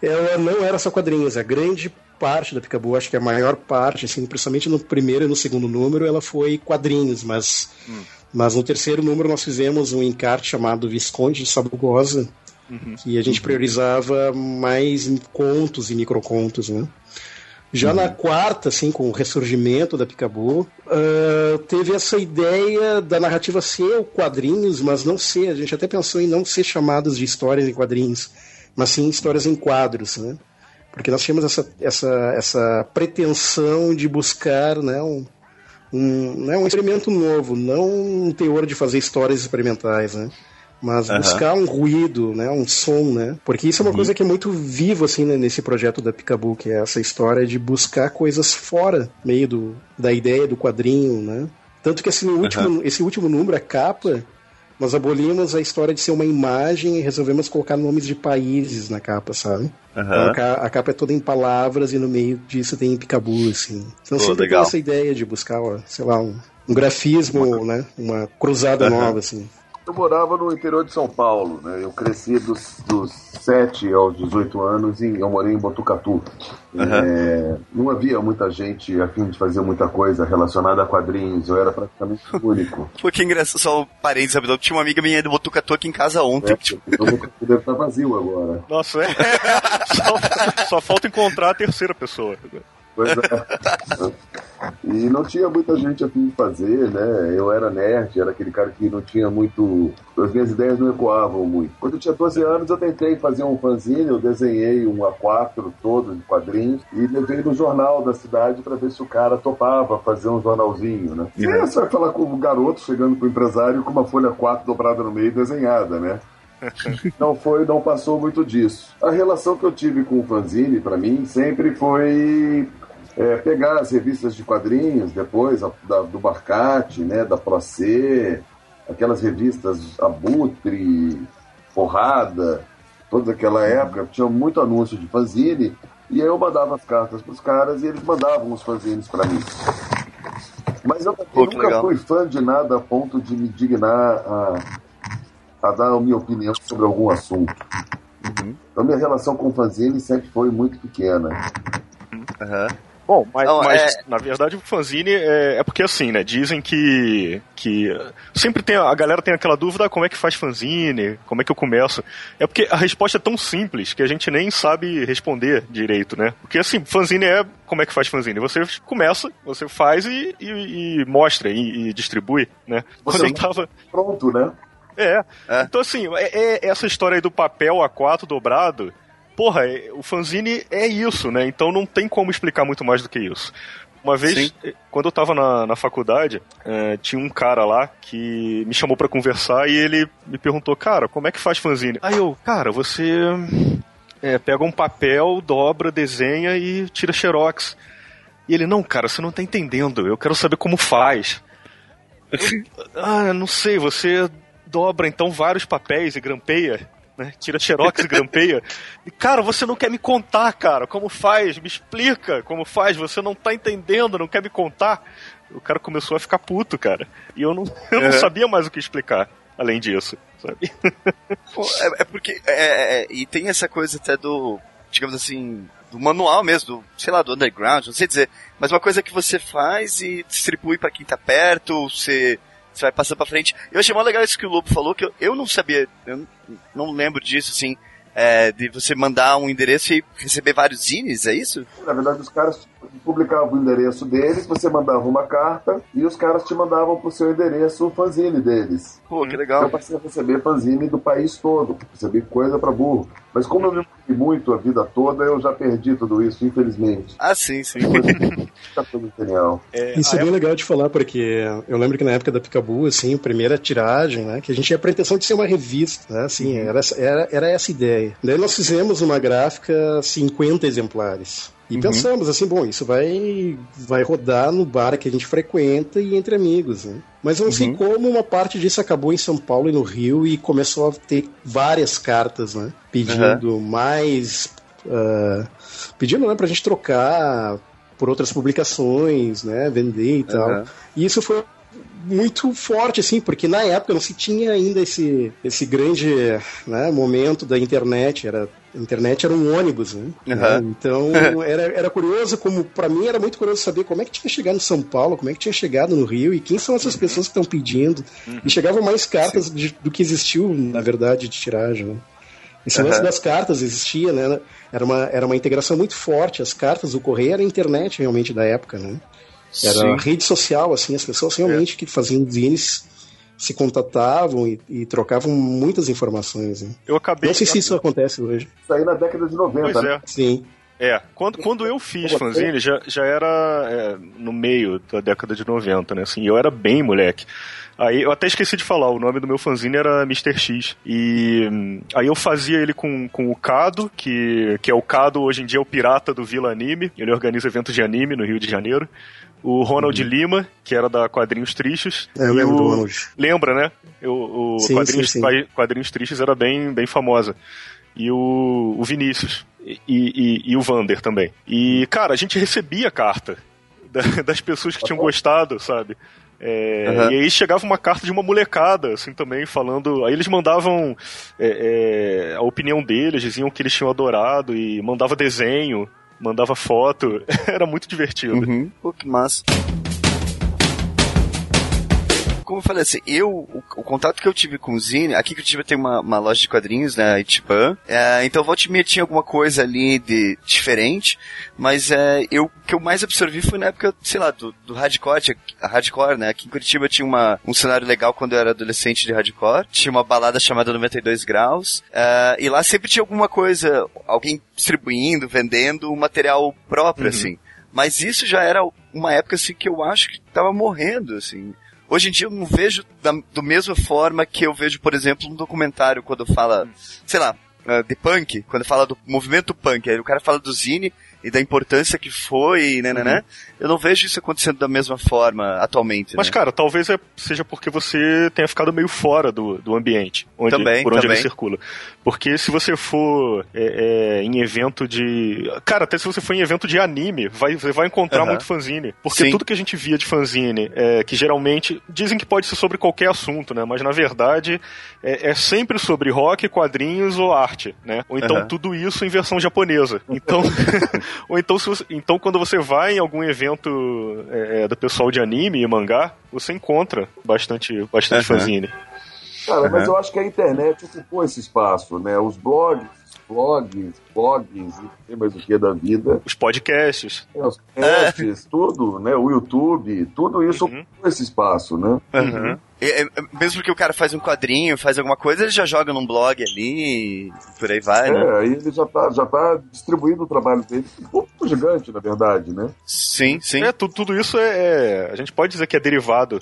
Ela não era só quadrinhos, a grande parte da Picabu, acho que a maior parte, assim, principalmente no primeiro e no segundo número, ela foi quadrinhos, mas hum. mas no terceiro número nós fizemos um encarte chamado Visconde de Sabugosa, uhum. que a gente priorizava mais contos e microcontos, né? Já uhum. na quarta, assim, com o ressurgimento da Picabu, uh, teve essa ideia da narrativa ser quadrinhos, mas não ser. A gente até pensou em não ser chamadas de histórias em quadrinhos, mas sim histórias em quadros, né? Porque nós tínhamos essa, essa, essa pretensão de buscar né, um, um, né, um experimento novo, não um teor de fazer histórias experimentais, né? Mas uhum. buscar um ruído, né, um som, né? Porque isso é uma uhum. coisa que é muito vivo assim né, nesse projeto da Picabu, que é essa história de buscar coisas fora, meio do, da ideia do quadrinho, né? Tanto que esse último, uhum. esse último número, a capa, nós abolimos a história de ser uma imagem e resolvemos colocar nomes de países na capa, sabe? Então, a capa é toda em palavras e no meio disso tem Picabu, assim. Então Pô, sempre legal. tem essa ideia de buscar, ó, sei lá, um, um grafismo, né? Uma cruzada nova, assim. Eu morava no interior de São Paulo, né? Eu cresci dos, dos 7 aos 18 anos e eu morei em Botucatu. Uhum. É, não havia muita gente a fim de fazer muita coisa relacionada a quadrinhos, eu era praticamente o único. <laughs> Pô, que engraçado, só um parênteses, sabe? Eu tinha uma amiga minha do Botucatu aqui em casa ontem. É, tipo... O Botucatu deve estar vazio agora. Nossa, é. <laughs> só, só falta encontrar a terceira pessoa. Pois é. <laughs> E não tinha muita gente a fim de fazer, né? Eu era nerd, era aquele cara que não tinha muito. As minhas ideias não ecoavam muito. Quando eu tinha 12 anos, eu tentei fazer um fanzine, eu desenhei um A4 todo de quadrinhos e levei no jornal da cidade para ver se o cara topava fazer um jornalzinho, né? E aí você vai falar com um garoto chegando pro empresário com uma folha 4 dobrada no meio desenhada, né? <laughs> não foi, não passou muito disso. A relação que eu tive com o fanzine, para mim, sempre foi é, pegar as revistas de quadrinhos depois, a, da, do Barcate, né, da Procê, aquelas revistas Abutre, Porrada, toda aquela época, tinha muito anúncio de fanzine, e aí eu mandava as cartas para os caras e eles mandavam os fanzines para mim. Mas eu, Pô, nunca legal. fui fã de nada a ponto de me dignar a, a dar a minha opinião sobre algum assunto. Uhum. Então minha relação com o fanzine sempre foi muito pequena. Uhum. Bom, mas, mas é... na verdade o fanzine é, é, porque assim, né? Dizem que, que sempre tem a galera tem aquela dúvida como é que faz fanzine, como é que eu começo. É porque a resposta é tão simples que a gente nem sabe responder direito, né? Porque assim, fanzine é como é que faz fanzine? Você começa, você faz e, e, e mostra e, e, distribui, né? Quando eu tava pronto, né? É. é. Então assim, é, é essa história aí do papel A4 dobrado porra, é, o fanzine é isso, né? Então não tem como explicar muito mais do que isso. Uma vez, Sim. Eh, quando eu tava na, na faculdade, é, tinha um cara lá que me chamou para conversar e ele me perguntou, cara, como é que faz fanzine? Aí eu, cara, você é, pega um papel, dobra, desenha e tira xerox. E ele, não, cara, você não tá entendendo, eu quero saber como faz. Eu, ah, não sei, você dobra então vários papéis e grampeia né? Tira xerox e grampeia. E, cara, você não quer me contar, cara, como faz? Me explica como faz, você não tá entendendo, não quer me contar. O cara começou a ficar puto, cara. E eu não, <laughs> eu não sabia mais o que explicar, além disso, sabe? <laughs> Pô, é, é, porque. É, é, é, e tem essa coisa até do. Digamos assim, do manual mesmo, do, sei lá, do underground, não sei dizer, mas uma coisa que você faz e distribui para quem tá perto, você você vai passando pra frente. Eu achei mó legal isso que o Lobo falou, que eu, eu não sabia, eu não lembro disso, assim, é, de você mandar um endereço e receber vários zines, é isso? Na verdade, os caras publicavam o endereço deles, você mandava uma carta e os caras te mandavam pro seu endereço o fanzine deles. Pô, que legal. Eu passei a receber fanzine do país todo, recebi coisa pra burro. Mas como eu me movi muito a vida toda, eu já perdi tudo isso, infelizmente. Ah, sim, sim. <laughs> tá tudo genial. É, isso é bem legal de falar, porque eu lembro que na época da Picabu, assim, a primeira tiragem, né, que a gente tinha a pretensão de ser uma revista, né, assim, uhum. era, era, era essa ideia. Daí nós fizemos uma gráfica 50 exemplares. E uhum. pensamos assim, bom, isso vai vai rodar no bar que a gente frequenta e entre amigos, né? Mas não uhum. sei como uma parte disso acabou em São Paulo e no Rio e começou a ter várias cartas, né? Pedindo uhum. mais. Uh, pedindo né, pra gente trocar por outras publicações, né? Vender e tal. E isso foi muito forte, assim, porque na época não se tinha ainda esse, esse grande né, momento da internet, era a internet era um ônibus, né? Uhum. Então <laughs> era, era curioso, como para mim era muito curioso saber como é que tinha chegado em São Paulo, como é que tinha chegado no Rio e quem são essas uhum. pessoas que estão pedindo. Uhum. E chegavam mais cartas de, do que existiu, na verdade, de tiragem. Né? Esse lance das cartas existia, né? Era uma, era uma integração muito forte. As cartas, o correio era a internet realmente da época, né? Era rede social, assim, as pessoas realmente é. que faziam zines se contatavam e, e, trocavam muitas informações. Né? Eu acabei. Não sei se isso acontece hoje. Isso aí na década de 90. Pois é. Sim. É, quando, quando eu fiz fanzine, já, já era é, no meio da década de 90, né? Assim, eu era bem moleque. Aí eu até esqueci de falar, o nome do meu fanzine era Mr. X. E aí eu fazia ele com, com o Cado, que, que é o Cado, hoje em dia é o pirata do Vila Anime. Ele organiza eventos de anime no Rio de Janeiro o Ronald uhum. Lima, que era da Quadrinhos Tristes. É, eu lembro o... do Ronald. Lembra, né? O, o sim, Quadrinhos, sim, sim. Quadrinhos Tristes era bem, bem famosa. E o, o Vinícius. E, e, e, o Vander também. E, cara, a gente recebia carta <laughs> das pessoas que tinham gostado, sabe? É, uhum. E aí chegava uma carta de uma molecada, assim, também, falando. Aí eles mandavam é, é, a opinião deles, diziam que eles tinham adorado e mandava desenho, mandava foto. <laughs> Era muito divertido. Uhum. Pô, que massa como eu falei assim, eu, o, o, contato que eu tive com o Zine, aqui que eu tive tem uma, uma loja de quadrinhos, né, Itiban, é, então volta e meia tinha alguma coisa ali de diferente, mas é, eu, o que eu mais absorvi foi na época, sei lá, do, do hardcore, a hardcore, né, aqui em Curitiba tinha uma, um cenário legal quando eu era adolescente de hardcore, tinha uma balada chamada 92 Graus, é, e lá sempre tinha alguma coisa, alguém distribuindo, vendendo um material próprio, uhum. assim. Mas isso já era uma época assim que eu acho que tava morrendo, assim. Hoje em dia eu não vejo da, do mesma forma que eu vejo, por exemplo, um documentário quando fala, sei lá, uh, de punk, quando fala do movimento punk, aí o cara fala do Zine, e da importância que foi, né, né, né, uhum. né, eu não vejo isso acontecendo da mesma forma atualmente. Mas, né? cara, talvez é, seja porque você tenha ficado meio fora do, do ambiente onde, também, por onde também. ele circula. Porque se você for é, é, em evento de. Cara, até se você for em evento de anime, vai, você vai encontrar uhum. muito fanzine. Porque Sim. tudo que a gente via de fanzine, é, que geralmente dizem que pode ser sobre qualquer assunto, né? Mas na verdade é, é sempre sobre rock, quadrinhos ou arte, né? Ou então uhum. tudo isso em versão japonesa. Então. <laughs> Ou então, você, então quando você vai em algum evento é, é, do pessoal de anime e mangá, você encontra bastante, bastante uhum. fanzine. Cara, uhum. mas eu acho que a internet ocupou esse espaço, né? Os blogs, blogs, blogs e tem mais o que da vida. Os podcasts. É, os podcasts, é. tudo, né? O YouTube, tudo isso uhum. esse espaço, né? Uhum. É, mesmo que o cara faz um quadrinho, faz alguma coisa, ele já joga num blog ali e por aí vai, é, né? É, aí ele já tá, já tá distribuindo o trabalho dele. Um pouco gigante, na verdade, né? Sim, sim. É, tudo, tudo isso é, é, A gente pode dizer que é derivado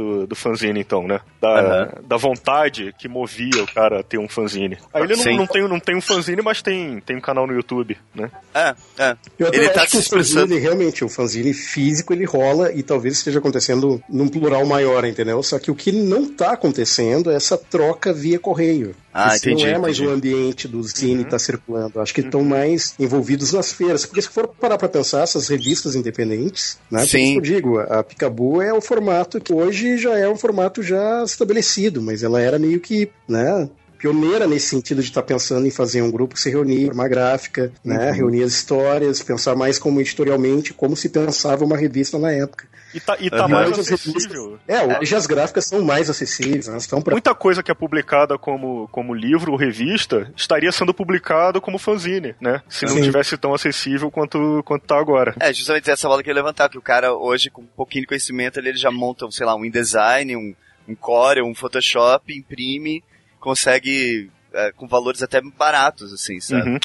do, do fanzine, então, né? Da, uhum. da vontade que movia o cara a ter um fanzine. Aí ele não, não, tem, não tem um fanzine, mas tem, tem um canal no YouTube, né? É, é. Eu ele tá acho que o fanzine, realmente, o fanzine físico, ele rola e talvez esteja acontecendo num plural maior, entendeu? Só que o que não tá acontecendo é essa troca via correio. Ah, Esse entendi, não é mais entendi. o ambiente do Zine uhum. tá circulando. Acho que estão uhum. mais envolvidos nas feiras. Porque se for parar para pensar, essas revistas independentes, né? Sim. eu digo, a Picabu é o formato que hoje já é um formato já estabelecido, mas ela era meio que, né? Pioneira nesse sentido de estar tá pensando em fazer um grupo que se reunir, uma gráfica, né, uhum. reunir as histórias, pensar mais como editorialmente, como se pensava uma revista na época. E tá, e tá uhum. mais acessível. É, hoje as gráficas são mais acessíveis. Elas estão pra... Muita coisa que é publicada como, como livro ou revista estaria sendo publicado como fanzine, né? Se não Sim. tivesse tão acessível quanto, quanto tá agora. É, justamente essa bola que eu ia levantar, que o cara hoje, com um pouquinho de conhecimento, ele, ele já monta, sei lá, um InDesign, um, um Core, um Photoshop, imprime, consegue é, com valores até baratos, assim, sabe? Uhum.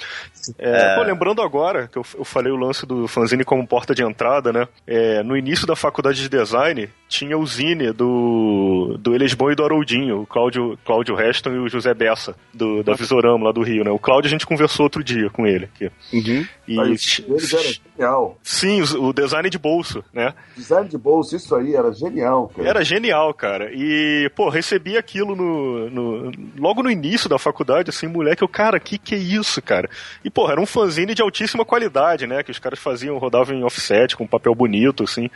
É, é... Pô, lembrando agora, que eu, eu, falei o lance do fanzine como porta de entrada, né? É, no início da faculdade de design, tinha o zine do, do Elisbon e do Haroldinho, o Cláudio, Cláudio Reston e o José Bessa, do, da Visorama lá do Rio, né? O Cláudio a gente conversou outro dia com ele. Aqui. Uhum. E, Mas eles era genial. Sim, o, o, design de bolso, né? Design de bolso, isso aí era genial, cara. Era genial, cara. E, pô, recebi aquilo no, no logo no início da faculdade, assim, moleque, eu, cara, que que é isso, cara? E, pô, era um fanzine de altíssima qualidade, né? Que os caras faziam, rodavam em offset, com papel bonito, assim.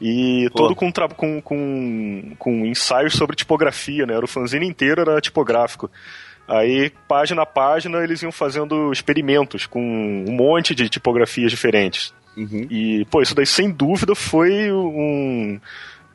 E pô. todo com, com, com, com ensaios sobre tipografia, né? Era o fanzine inteiro era tipográfico. Aí, página a página, eles iam fazendo experimentos com um monte de tipografias diferentes. Uhum. E, pô, isso daí sem dúvida foi um,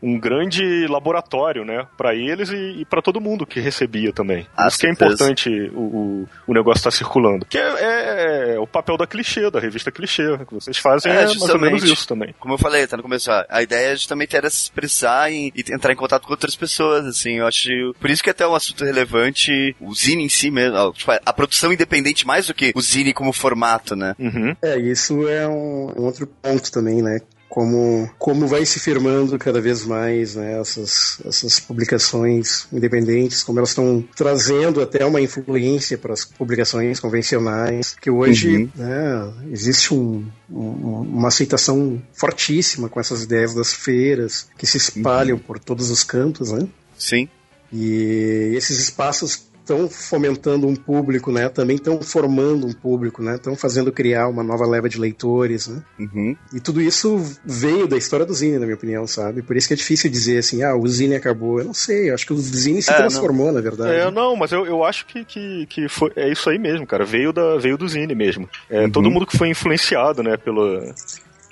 um grande laboratório, né, para eles e, e para todo mundo que recebia também. Ah, Isso que é importante o, o, o negócio estar tá circulando. Que é, é, é, o papel da clichê, da revista clichê, que vocês fazem é, é mais ou menos isso também. Como eu falei, tá no começo, a ideia é justamente era se expressar e, e, entrar em contato com outras pessoas, assim, eu acho, por isso que é até um assunto relevante, o zine em si mesmo, tipo, a produção independente mais do que o zine como formato, né? Uhum. É, isso é um, um outro ponto também, né, como, como vai se firmando cada vez mais né, essas, essas publicações independentes, como elas estão trazendo até uma influência para as publicações convencionais, que hoje uhum. né, existe um, um, uma aceitação fortíssima com essas ideias das feiras que se espalham uhum. por todos os cantos, né? Sim. E esses espaços estão fomentando um público, né? Também estão formando um público, né? Estão fazendo criar uma nova leva de leitores, né? Uhum. E tudo isso veio da história do Zine, na minha opinião, sabe? Por isso que é difícil dizer assim, ah, o Zine acabou. Eu não sei, eu acho que o Zine se É, transformou, na verdade. É, não, mas eu, eu acho que, que, que foi, é isso aí mesmo, cara. Veio, da, veio do Zine mesmo. É, Todo mundo que foi influenciado, né, pela,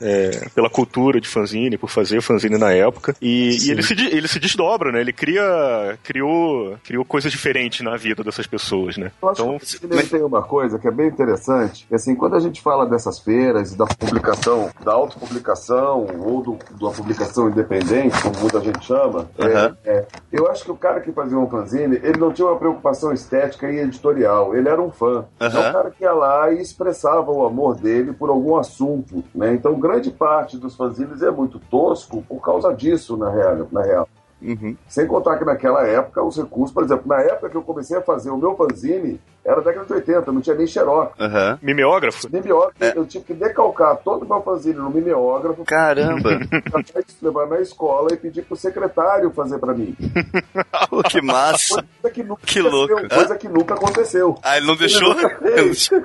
é, pela cultura de fanzine, por fazer fanzine na época. E, e ele, se, ele se desdobra, né? Ele cria, criou, criou coisas diferentes na vida dessas pessoas, né? Eu acho Então, que o cinema tem uma coisa que é bem interessante, que assim, quando a gente fala dessas feiras, da publicação, da autopublicação ou do, da publicação independente, como muita gente chama, é, Aham. é, eu acho que o cara que fazia um fanzine, ele não tinha uma preocupação estética e editorial, ele era um fã. Aham. É o cara que ia lá e expressava o amor dele por algum assunto, né? Então, grande parte dos fanzines é muito tosco por causa disso, na real. Na real. Uhum. Sem contar que naquela época os recursos, por exemplo, na época que eu comecei a fazer o meu fanzine, era década de 80, não tinha nem xerox. Aham. mimeógrafo? Nem biógrafo, É. eu tive que decalcar todo o meu fanzine no mimeógrafo, Caramba, <laughs> levar na escola e pedir pro secretário fazer pra mim. Pô, <laughs> que massa. Coisa que nunca Que aconteceu, louco. Coisa que nunca aconteceu. Ah, ele não deixou? Ele nunca fez. <laughs>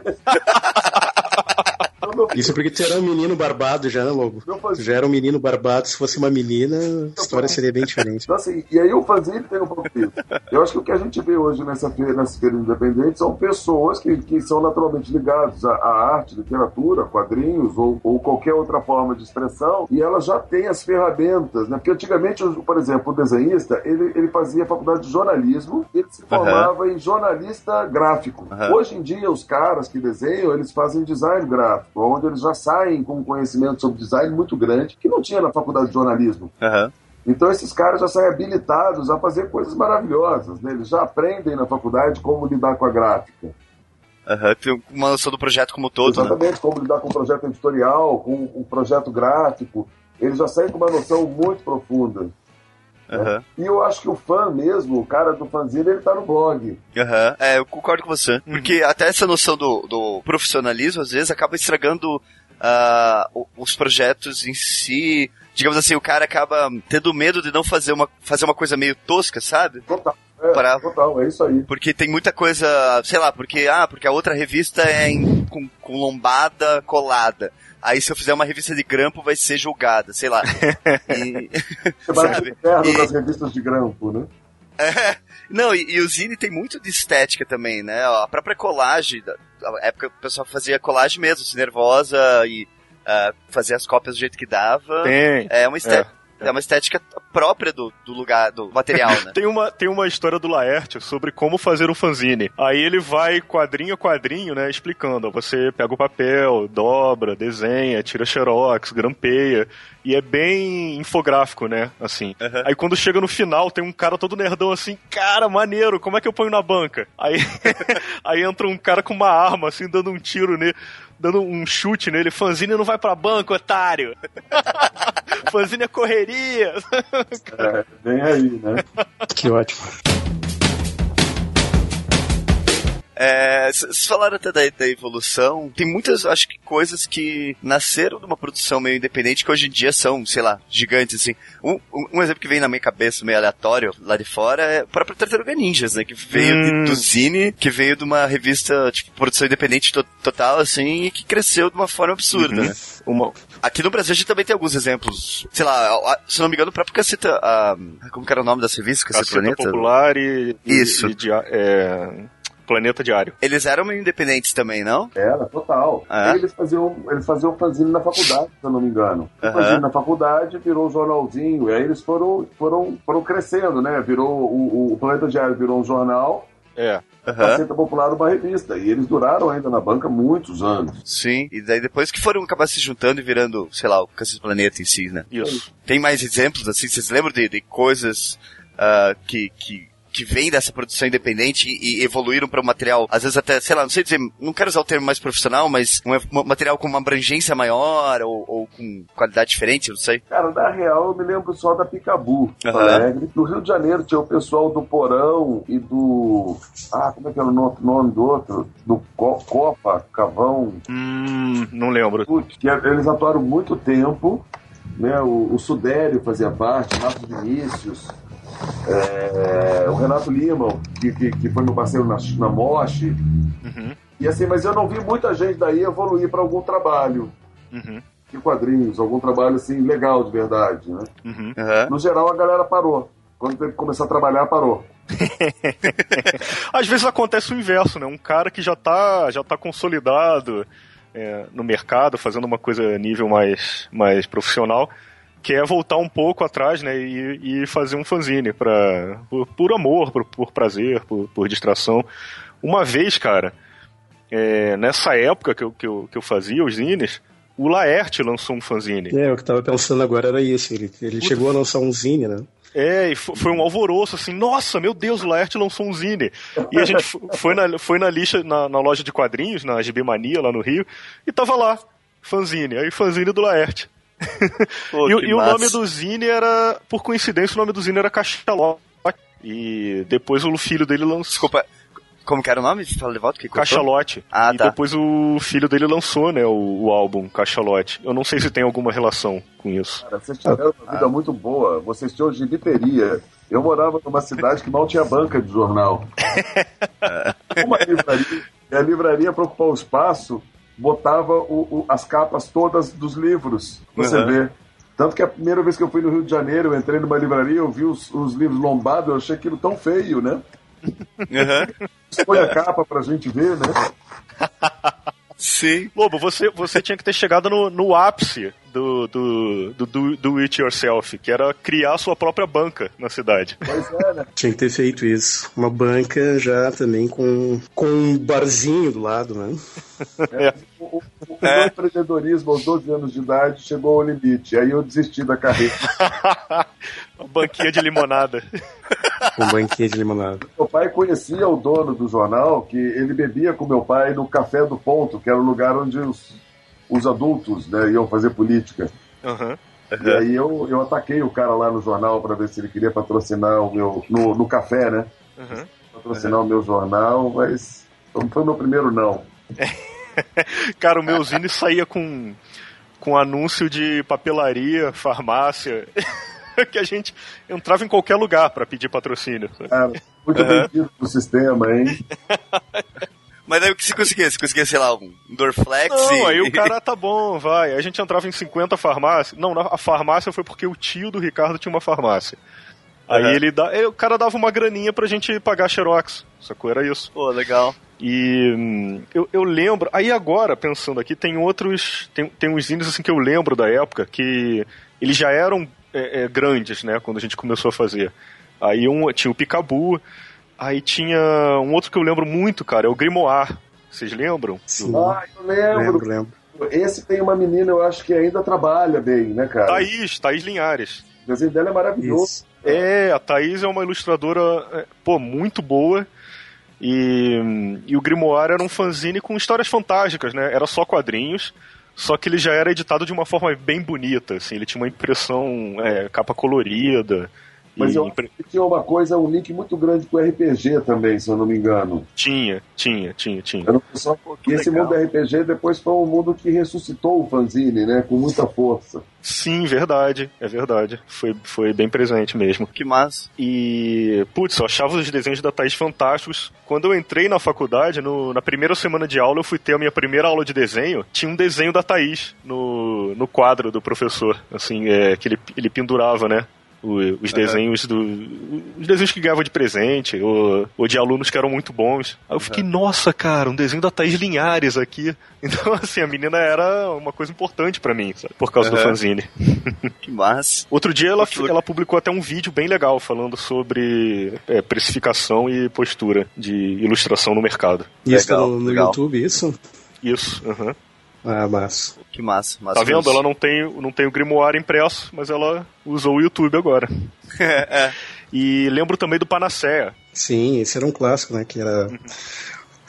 Eu Isso porque tu era um menino barbado já, né, Lobo? Tu já era um menino barbado, se fosse uma menina, a história seria bem diferente. Então, assim, e aí o fanzine tem um pouco disso. Eu acho que o que a gente vê hoje nessa feira, nessa feira independente são pessoas que, que são naturalmente ligadas à, à arte, literatura, quadrinhos ou, ou qualquer outra forma de expressão e elas já têm as ferramentas, né? Porque antigamente, por exemplo, o desenhista, ele, ele fazia faculdade de jornalismo e ele se formava em jornalista gráfico. Aham. Hoje em dia, os caras que desenham, eles fazem design gráfico, onde eles já saem com um conhecimento sobre design muito grande, que não tinha na faculdade de jornalismo. Aham. Então esses caras já saem habilitados a fazer coisas maravilhosas, né? Eles já aprendem na faculdade como lidar com a gráfica. Tem uma noção do projeto como todo, né? Exatamente, como lidar com um projeto editorial, com um projeto gráfico. Eles já saem com uma noção muito profunda. Aham. E eu acho que o fã mesmo, o cara do fanzine, ele tá no blog. Aham, é, eu concordo com você. Porque até essa noção do, do profissionalismo, às vezes, acaba estragando o- os projetos em si. Digamos assim, o cara acaba tendo medo de não fazer uma, fazer uma coisa meio tosca, sabe? Total. É, Para- total, é isso aí. Porque tem muita coisa, sei lá, porque, ah, porque a outra revista é em- com, com lombada colada. Aí se eu fizer uma revista de grampo vai ser julgada, sei lá. <laughs> E- <laughs> Sabe? E- das revistas de grampo, né? É, não, e, e o Zine tem muito de estética também, né? A própria colagem, da, da época o pessoal fazia colagem mesmo, se nervosa e ah, fazia as cópias do jeito que dava. Tem. É uma estética, é. uma estética própria do, do lugar, do material, <laughs> né? Tem uma, tem uma história do Laerte sobre como fazer um fanzine. Aí ele vai quadrinho a quadrinho, né, explicando. Você pega o papel, dobra, desenha, tira xerox, grampeia. E é bem infográfico, né, assim. Aham. Aí quando chega no final, tem um cara todo nerdão assim, cara, maneiro, como é que eu ponho na banca? Aí, <laughs> aí entra um cara com uma arma, assim, dando um tiro nele, dando um chute nele. Fanzine não vai pra banca, otário! <laughs> Fanzine é correria! <laughs> É, vem aí, né? Que ótimo. É, vocês falaram até da, da evolução. Tem muitas, acho que, coisas que nasceram de uma produção meio independente que hoje em dia são, sei lá, gigantes, assim. Um, um- exemplo que vem na minha cabeça, meio aleatório, lá de fora, é o próprio Tartaruga Ninjas, né? Que veio de- Hum. do Zine, que veio de uma revista, tipo, produção independente to- total, assim, e que cresceu de uma forma absurda, né? Uma, Aqui no Brasil a gente também tem alguns exemplos. Sei lá, a- se não me engano, o próprio Caceta. a- como que era o nome dessa revista? Caceta Caceta Planeta? Popular e, e- Isso. e dia- é, Planeta Diário. Eles eram meio independentes também, não? Era, total. Ah, é? Eles faziam, eles faziam fanzine na faculdade, se eu não me engano. Fanzine na faculdade virou um jornalzinho, e aí eles foram, foram, foram crescendo, né? Virou o, o Planeta Diário virou um jornal, É. a Aham. Caceta Popular uma revista. E eles duraram ainda na banca muitos anos. Sim, e daí depois que foram acabar se juntando e virando, sei lá, o Cacete Planeta em si, né? Isso. Tem mais exemplos, assim, vocês lembram de, de coisas ah, que, que, que vêm dessa produção independente e, evoluíram para um material, às vezes até, sei lá, não sei dizer, não quero usar o termo mais profissional, mas um, um material com uma abrangência maior ou, ou com qualidade diferente, não sei. Cara, na real, eu me lembro só da Picabu, Aham. Alegre. No Rio de Janeiro tinha o pessoal do Porão e do. Ah, como é que era o no- nome do outro? Do Co- Copa, Cavão. Hum, não lembro. Putz, que eles atuaram muito tempo, né? O, o Sudério fazia parte, Marcos Vinícius. É, o Renato Lima, que, que, que, foi meu parceiro na, na Mosh. Uhum. E assim, mas eu não vi muita gente daí evoluir para algum trabalho. Uhum. De quadrinhos, algum trabalho assim legal de verdade, né? Uhum. No geral, a galera parou. Quando teve que começar a trabalhar, parou. <laughs> Às vezes acontece o inverso, né? Um cara que já tá, já tá consolidado é, no mercado, fazendo uma coisa a nível mais, mais profissional, quer voltar um pouco atrás, né? E, e fazer um fanzine pra, por, por amor, por, por prazer, por, por, distração. Uma vez, cara, é, nessa época que eu, que, eu, que eu fazia os zines, o Laerte lançou um fanzine. É, o que eu tava pensando agora era isso. Ele, ele chegou a lançar um zine, né? É, e foi um alvoroço, assim, nossa, meu Deus, o Laerte lançou um zine. E a gente foi na, foi na lixa, na, na loja de quadrinhos, na GB Mania, lá no Rio, e tava lá, fanzine, aí fanzine do Laerte. Pô, e, e o nome do zine era, por coincidência, o nome do zine era Cachalote. E depois o filho dele lançou. Desculpa, como que era o nome? Fala de volta, que Cachalote. Ah, e tá. depois o filho dele lançou, né, o, o, álbum Cachalote. Eu não sei se tem alguma relação com isso. Cara, vocês tiveram uma vida ah. muito boa. Vocês tinham gibiteria. Eu morava numa cidade que mal tinha banca de jornal. <laughs> uma livraria, e a livraria, para ocupar o espaço, botava o, o, as capas todas dos livros. Você uhum. vê. Tanto que a primeira vez que eu fui no Rio de Janeiro, eu entrei numa livraria, eu vi os, os livros lombados, eu achei aquilo tão feio, né? Uhum. Põe a capa pra gente ver, né? <laughs> Sim. Lobo, você, você tinha que ter chegado no, no ápice do, do, do, do, do It Yourself, que era criar sua própria banca na cidade. Pois é, né? Tinha que ter feito isso. Uma banca já também com, com um barzinho do lado, né? É, o, o, o é. meu empreendedorismo aos 12 anos de idade chegou ao limite. Aí eu desisti da carreira. <laughs> Uma banquinha de limonada. Um banquinha de limonada. Meu pai conhecia o dono do jornal, que ele bebia com meu pai no Café do Ponto, que era o lugar onde os, os adultos né, iam fazer política. Uhum. Uhum. E aí eu, eu ataquei o cara lá no jornal para ver se ele queria patrocinar o meu. no, no café, né? Uhum. Patrocinar o meu jornal, mas não foi o meu primeiro não. <laughs> cara, o meu zine saía com, com anúncio de papelaria, farmácia. <laughs> que a gente entrava em qualquer lugar para pedir patrocínio. Ah, muito bem-vindo pro sistema, hein? <laughs> Mas aí o que você conseguia? Você conseguia, sei lá, um Dorflex? Não, e... aí o cara tá bom, vai. A gente entrava em 50 farmácias. Não, a farmácia foi porque o tio do Ricardo tinha uma farmácia. Aí uhum. ele dá, o cara dava uma graninha pra gente pagar xerox, sacou? Era isso. Pô, legal. E hum, eu, eu lembro, aí agora, pensando aqui, tem outros, tem, tem uns índios assim que eu lembro da época que eles já eram é, é, grandes, né, quando a gente começou a fazer. Aí um, tinha o Picabu, aí tinha um outro que eu lembro muito, cara, é o Grimoire. Vocês lembram? Sim. Ah, eu lembro. lembro, lembro. Esse tem uma menina, eu acho que ainda trabalha bem, né, cara? Thaís, Thaís Linhares. O desenho dela é maravilhoso. Isso. É, a Thaís é uma ilustradora, é, pô, muito boa. E, e o Grimoire era um fanzine com histórias fantásticas, né? Era só quadrinhos. Só que ele já era editado de uma forma bem bonita, assim, ele tinha uma impressão, é, capa colorida. Mas e... eu acho que tinha uma coisa, um link muito grande com o RPG também, se eu não me engano. Tinha, tinha, tinha, tinha. Só... E esse mundo do RPG depois foi um mundo que ressuscitou o fanzine, né? Com muita força. Sim, verdade, é verdade. Foi, foi bem presente mesmo. Que massa. E, putz, eu achava os desenhos da Thaís fantásticos. Quando eu entrei na faculdade, no, na primeira semana de aula, eu fui ter a minha primeira aula de desenho. Tinha um desenho da Thaís no, no quadro do professor, assim, é, que ele, ele pendurava, né? Os desenhos do. Os desenhos que ganhava de presente, ou, ou, de alunos que eram muito bons. Aí eu fiquei, uhum. nossa, cara, um desenho da Thaís Linhares aqui. <laughs> Então, assim, a menina era uma coisa importante para mim, sabe? Por causa uhum. do fanzine. <laughs> Que massa. Outro dia ela, ela publicou até um vídeo bem legal falando sobre é, precificação e postura de ilustração no mercado. Isso legal, no, no YouTube, isso? Isso, aham. Ah, massa. Que massa. massa tá vendo? Ela não tem, não tem o grimoire impresso, mas ela usou o YouTube agora. <laughs> é. E lembro também do Panacea. Sim, esse era um clássico, né? Que era. Uhum.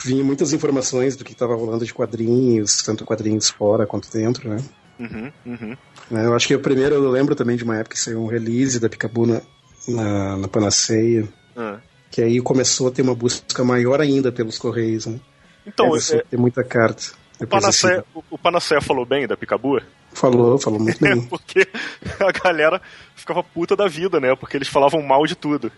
Vinha muitas informações do que estava rolando de quadrinhos, tanto quadrinhos fora quanto dentro, né? Uhum, uhum. É, eu acho que o primeiro eu lembro também de uma época que saiu um release da Picabuna na, na Panaceia. Uhum. Que aí começou a ter uma busca maior ainda pelos Correios, né? Então, é, ter muita carta. O Panacea, o Panacea falou bem da Picabua? Falou, falou muito <laughs> bem. É porque a galera ficava puta da vida, né? Porque eles falavam mal de tudo.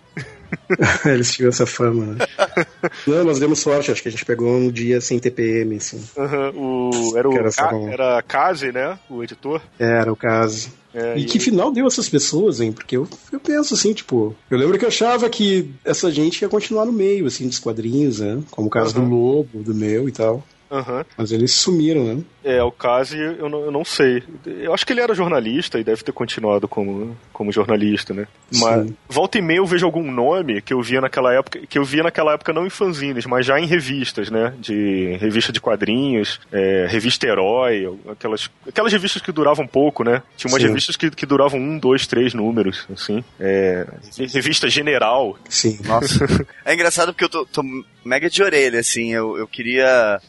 <laughs> eles tinham essa fama, né? <laughs> Não, nós demos sorte, acho que a gente pegou um dia sem TPM, assim. Uhum, o, era o era, Ca, era né? O editor. Era o Kazi. É, e, e, que final deu essas pessoas, hein? Porque eu, eu penso assim, tipo, eu lembro que eu achava que essa gente ia continuar no meio, assim, dos quadrinhos, né? Como o caso uhum. do Lobo, do meu e tal. Uhum. Mas eles sumiram, né? É, o Kazi, eu não, eu não sei. Eu acho que ele era jornalista e deve ter continuado como, como jornalista, né? Mas Sim. volta e meia eu vejo algum nome que eu via naquela época, que eu via naquela época não em fanzines, mas já em revistas, né? De revista de quadrinhos, é, revista herói, aquelas, aquelas revistas que duravam pouco, né? Tinha umas Sim. revistas que, que duravam um, dois, três números, assim. É, revista general. Sim. Nossa. <laughs> é engraçado porque eu tô, tô mega de orelha, assim. Eu, eu queria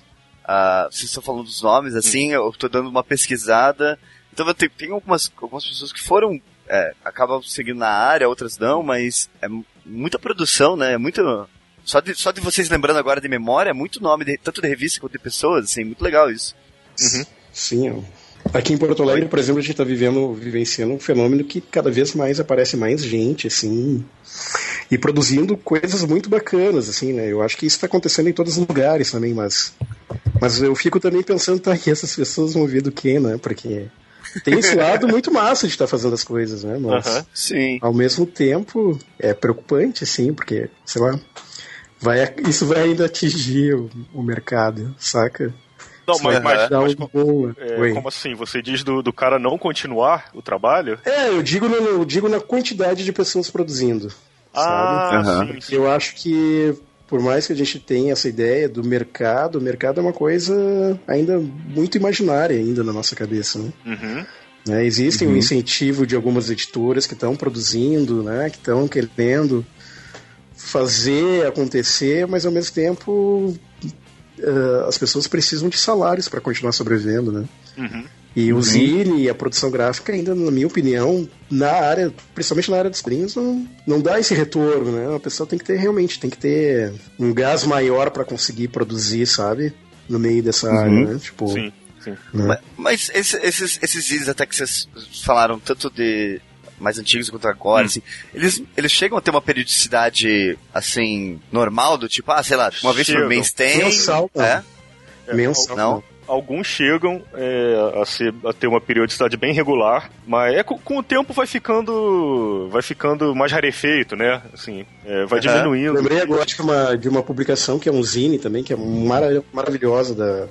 Uh, vocês estão falando dos nomes, assim, eu estou dando uma pesquisada. Então tem, tem algumas, algumas pessoas que foram, é, acabam seguindo na área, outras não, mas é muita produção, né? É muito. Só de, só de vocês lembrando agora de memória, é muito nome, de, tanto de revista quanto de pessoas, assim, muito legal isso. Uhum. Sim, Aqui em Porto Alegre, por exemplo, a gente está vivendo, vivenciando um fenômeno que cada vez mais aparece mais gente, assim, e produzindo coisas muito bacanas, assim, né? Eu acho que isso está acontecendo em todos os lugares também, mas, mas eu fico também pensando, tá, que <laughs> essas pessoas vão ver do que, né? Porque tem esse lado muito massa de estar tá fazendo as coisas, né? Mas, uhum, sim. ao mesmo tempo, é preocupante, assim, porque, sei lá, vai, isso vai ainda atingir o, o mercado, saca? Não, mas, mas, mas como, é, como, assim? Você diz do, do cara não continuar o trabalho? É, eu digo, no, eu digo na quantidade de pessoas produzindo. Ah, sabe? Sim, sim. Eu acho que por mais que a gente tenha essa ideia do mercado, o mercado é uma coisa ainda muito imaginária ainda na nossa cabeça, né? Uhum. Né, existe uhum. um incentivo de algumas editoras que estão produzindo, né, que estão querendo fazer acontecer, mas ao mesmo tempo uh, as pessoas precisam de salários para continuar sobrevivendo, né? Uhum. E o uhum. Zine e a produção gráfica ainda, na minha opinião, na área, principalmente na área dos quadrinhos, não, não dá esse retorno, né? A pessoa tem que ter realmente, tem que ter um gás maior para conseguir produzir, sabe? No meio dessa uhum. área, né? Tipo, Sim. Sim. Né? Mas, mas esses, esses, esses zines até que vocês falaram tanto de mais antigos quanto agora, hum. assim, eles, eles chegam a ter uma periodicidade, assim, normal, do tipo, ah, sei lá, uma vez por mês tem... Mensal, é? é Mensal. Não? Alguns chegam é, a, ser, a ter uma periodicidade bem regular, mas é, com, com, o tempo vai ficando vai ficando mais rarefeito, né? Assim, é, vai diminuindo. Lembrei agora de uma, de uma publicação que é um zine também, que é mara, maravilhosa da,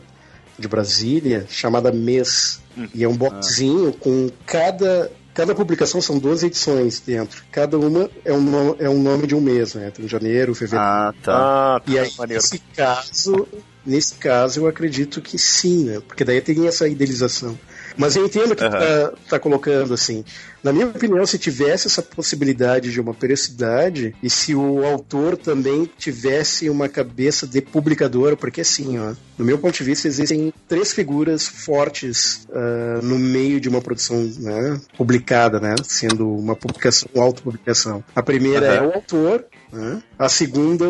de Brasília, chamada Mês. Hum. E é um boxzinho ah. com cada Cada publicação são 12 edições dentro. Cada uma é um, nome, é um nome de um mês, né? Tem janeiro, fevereiro. Ah, tá. Ah, tá. E aí, nesse caso, nesse caso, eu acredito que sim, né? Porque daí tem essa idealização. Mas eu entendo que uhum. tá, tá colocando assim. Na minha opinião, se tivesse essa possibilidade de uma periodicidade e se o autor também tivesse uma cabeça de publicador, porque assim, ó, no meu ponto de vista, existem três figuras fortes uh, no meio de uma produção né, publicada, né, sendo uma publicação, uma autopublicação. A primeira uhum. é o autor, né? A segunda,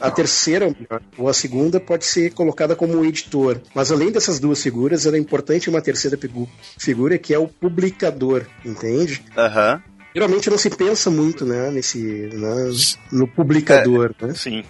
a terceira, ou a segunda pode ser colocada como editor. Mas além dessas duas figuras, é importante uma terceira figura que é o publicador, entende? Aham. Uhum. Geralmente não se pensa muito, né, nesse, né, no publicador, é, né? Sim.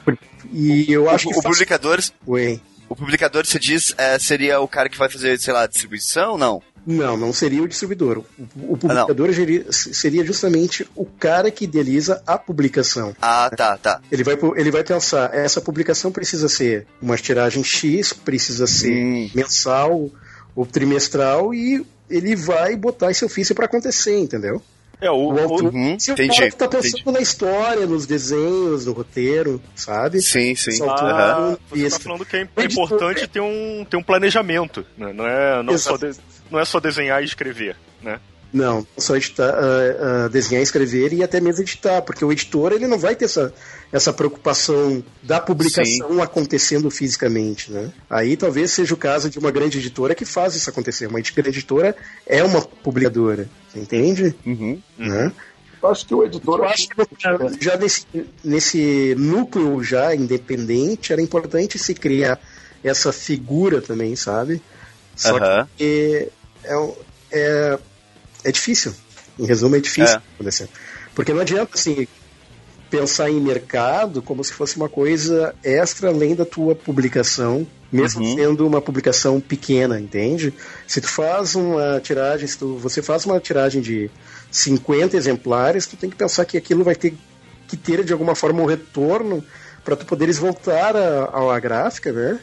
E eu acho o, que o faz... publicador, Oi. O publicador, você diz, é, seria o cara que vai fazer, sei lá, distribuição, não? Não, não seria o distribuidor. O, o publicador ah, seria justamente o cara que idealiza a publicação. Ah, tá, tá. Ele vai, ele vai pensar, essa publicação precisa ser uma tiragem X, precisa ser hum. mensal ou trimestral e ele vai botar esse ofício para acontecer, entendeu? É, o, o autor, uhum, se o entendi, tá pensando entendi. na história, nos desenhos, no roteiro, sabe? Sim, sim. Ah, você tá falando que é, é importante ter um, ter um planejamento, né? Não é, não só de, não é só desenhar e escrever, né? Não, só editar, uh, uh, desenhar, escrever e até mesmo editar, porque o editor ele não vai ter essa, essa preocupação da publicação Sim. acontecendo fisicamente, né? Aí talvez seja o caso de uma grande editora que faz isso acontecer. Uma editora é uma publicadora, entende? Uhum. Né? Eu acho que o editor. Acho que já nesse, nesse núcleo já independente era importante se criar essa figura também, sabe? Só uhum. que é, é, é difícil. Em resumo, é difícil é. acontecer. Porque não adianta, assim, pensar em mercado como se fosse uma coisa extra além da tua publicação, mesmo uhum. sendo uma publicação pequena, entende? Se tu faz uma tiragem, se tu, você faz uma tiragem de 50 exemplares, tu tem que pensar que aquilo vai ter que ter de alguma forma um retorno para tu poderes voltar à gráfica, né?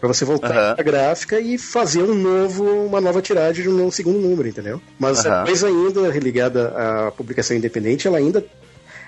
para você voltar uhum. à gráfica e fazer um novo, uma nova tiragem de um segundo número, entendeu? Mas uhum. a coisa ainda ligada à publicação independente, ela ainda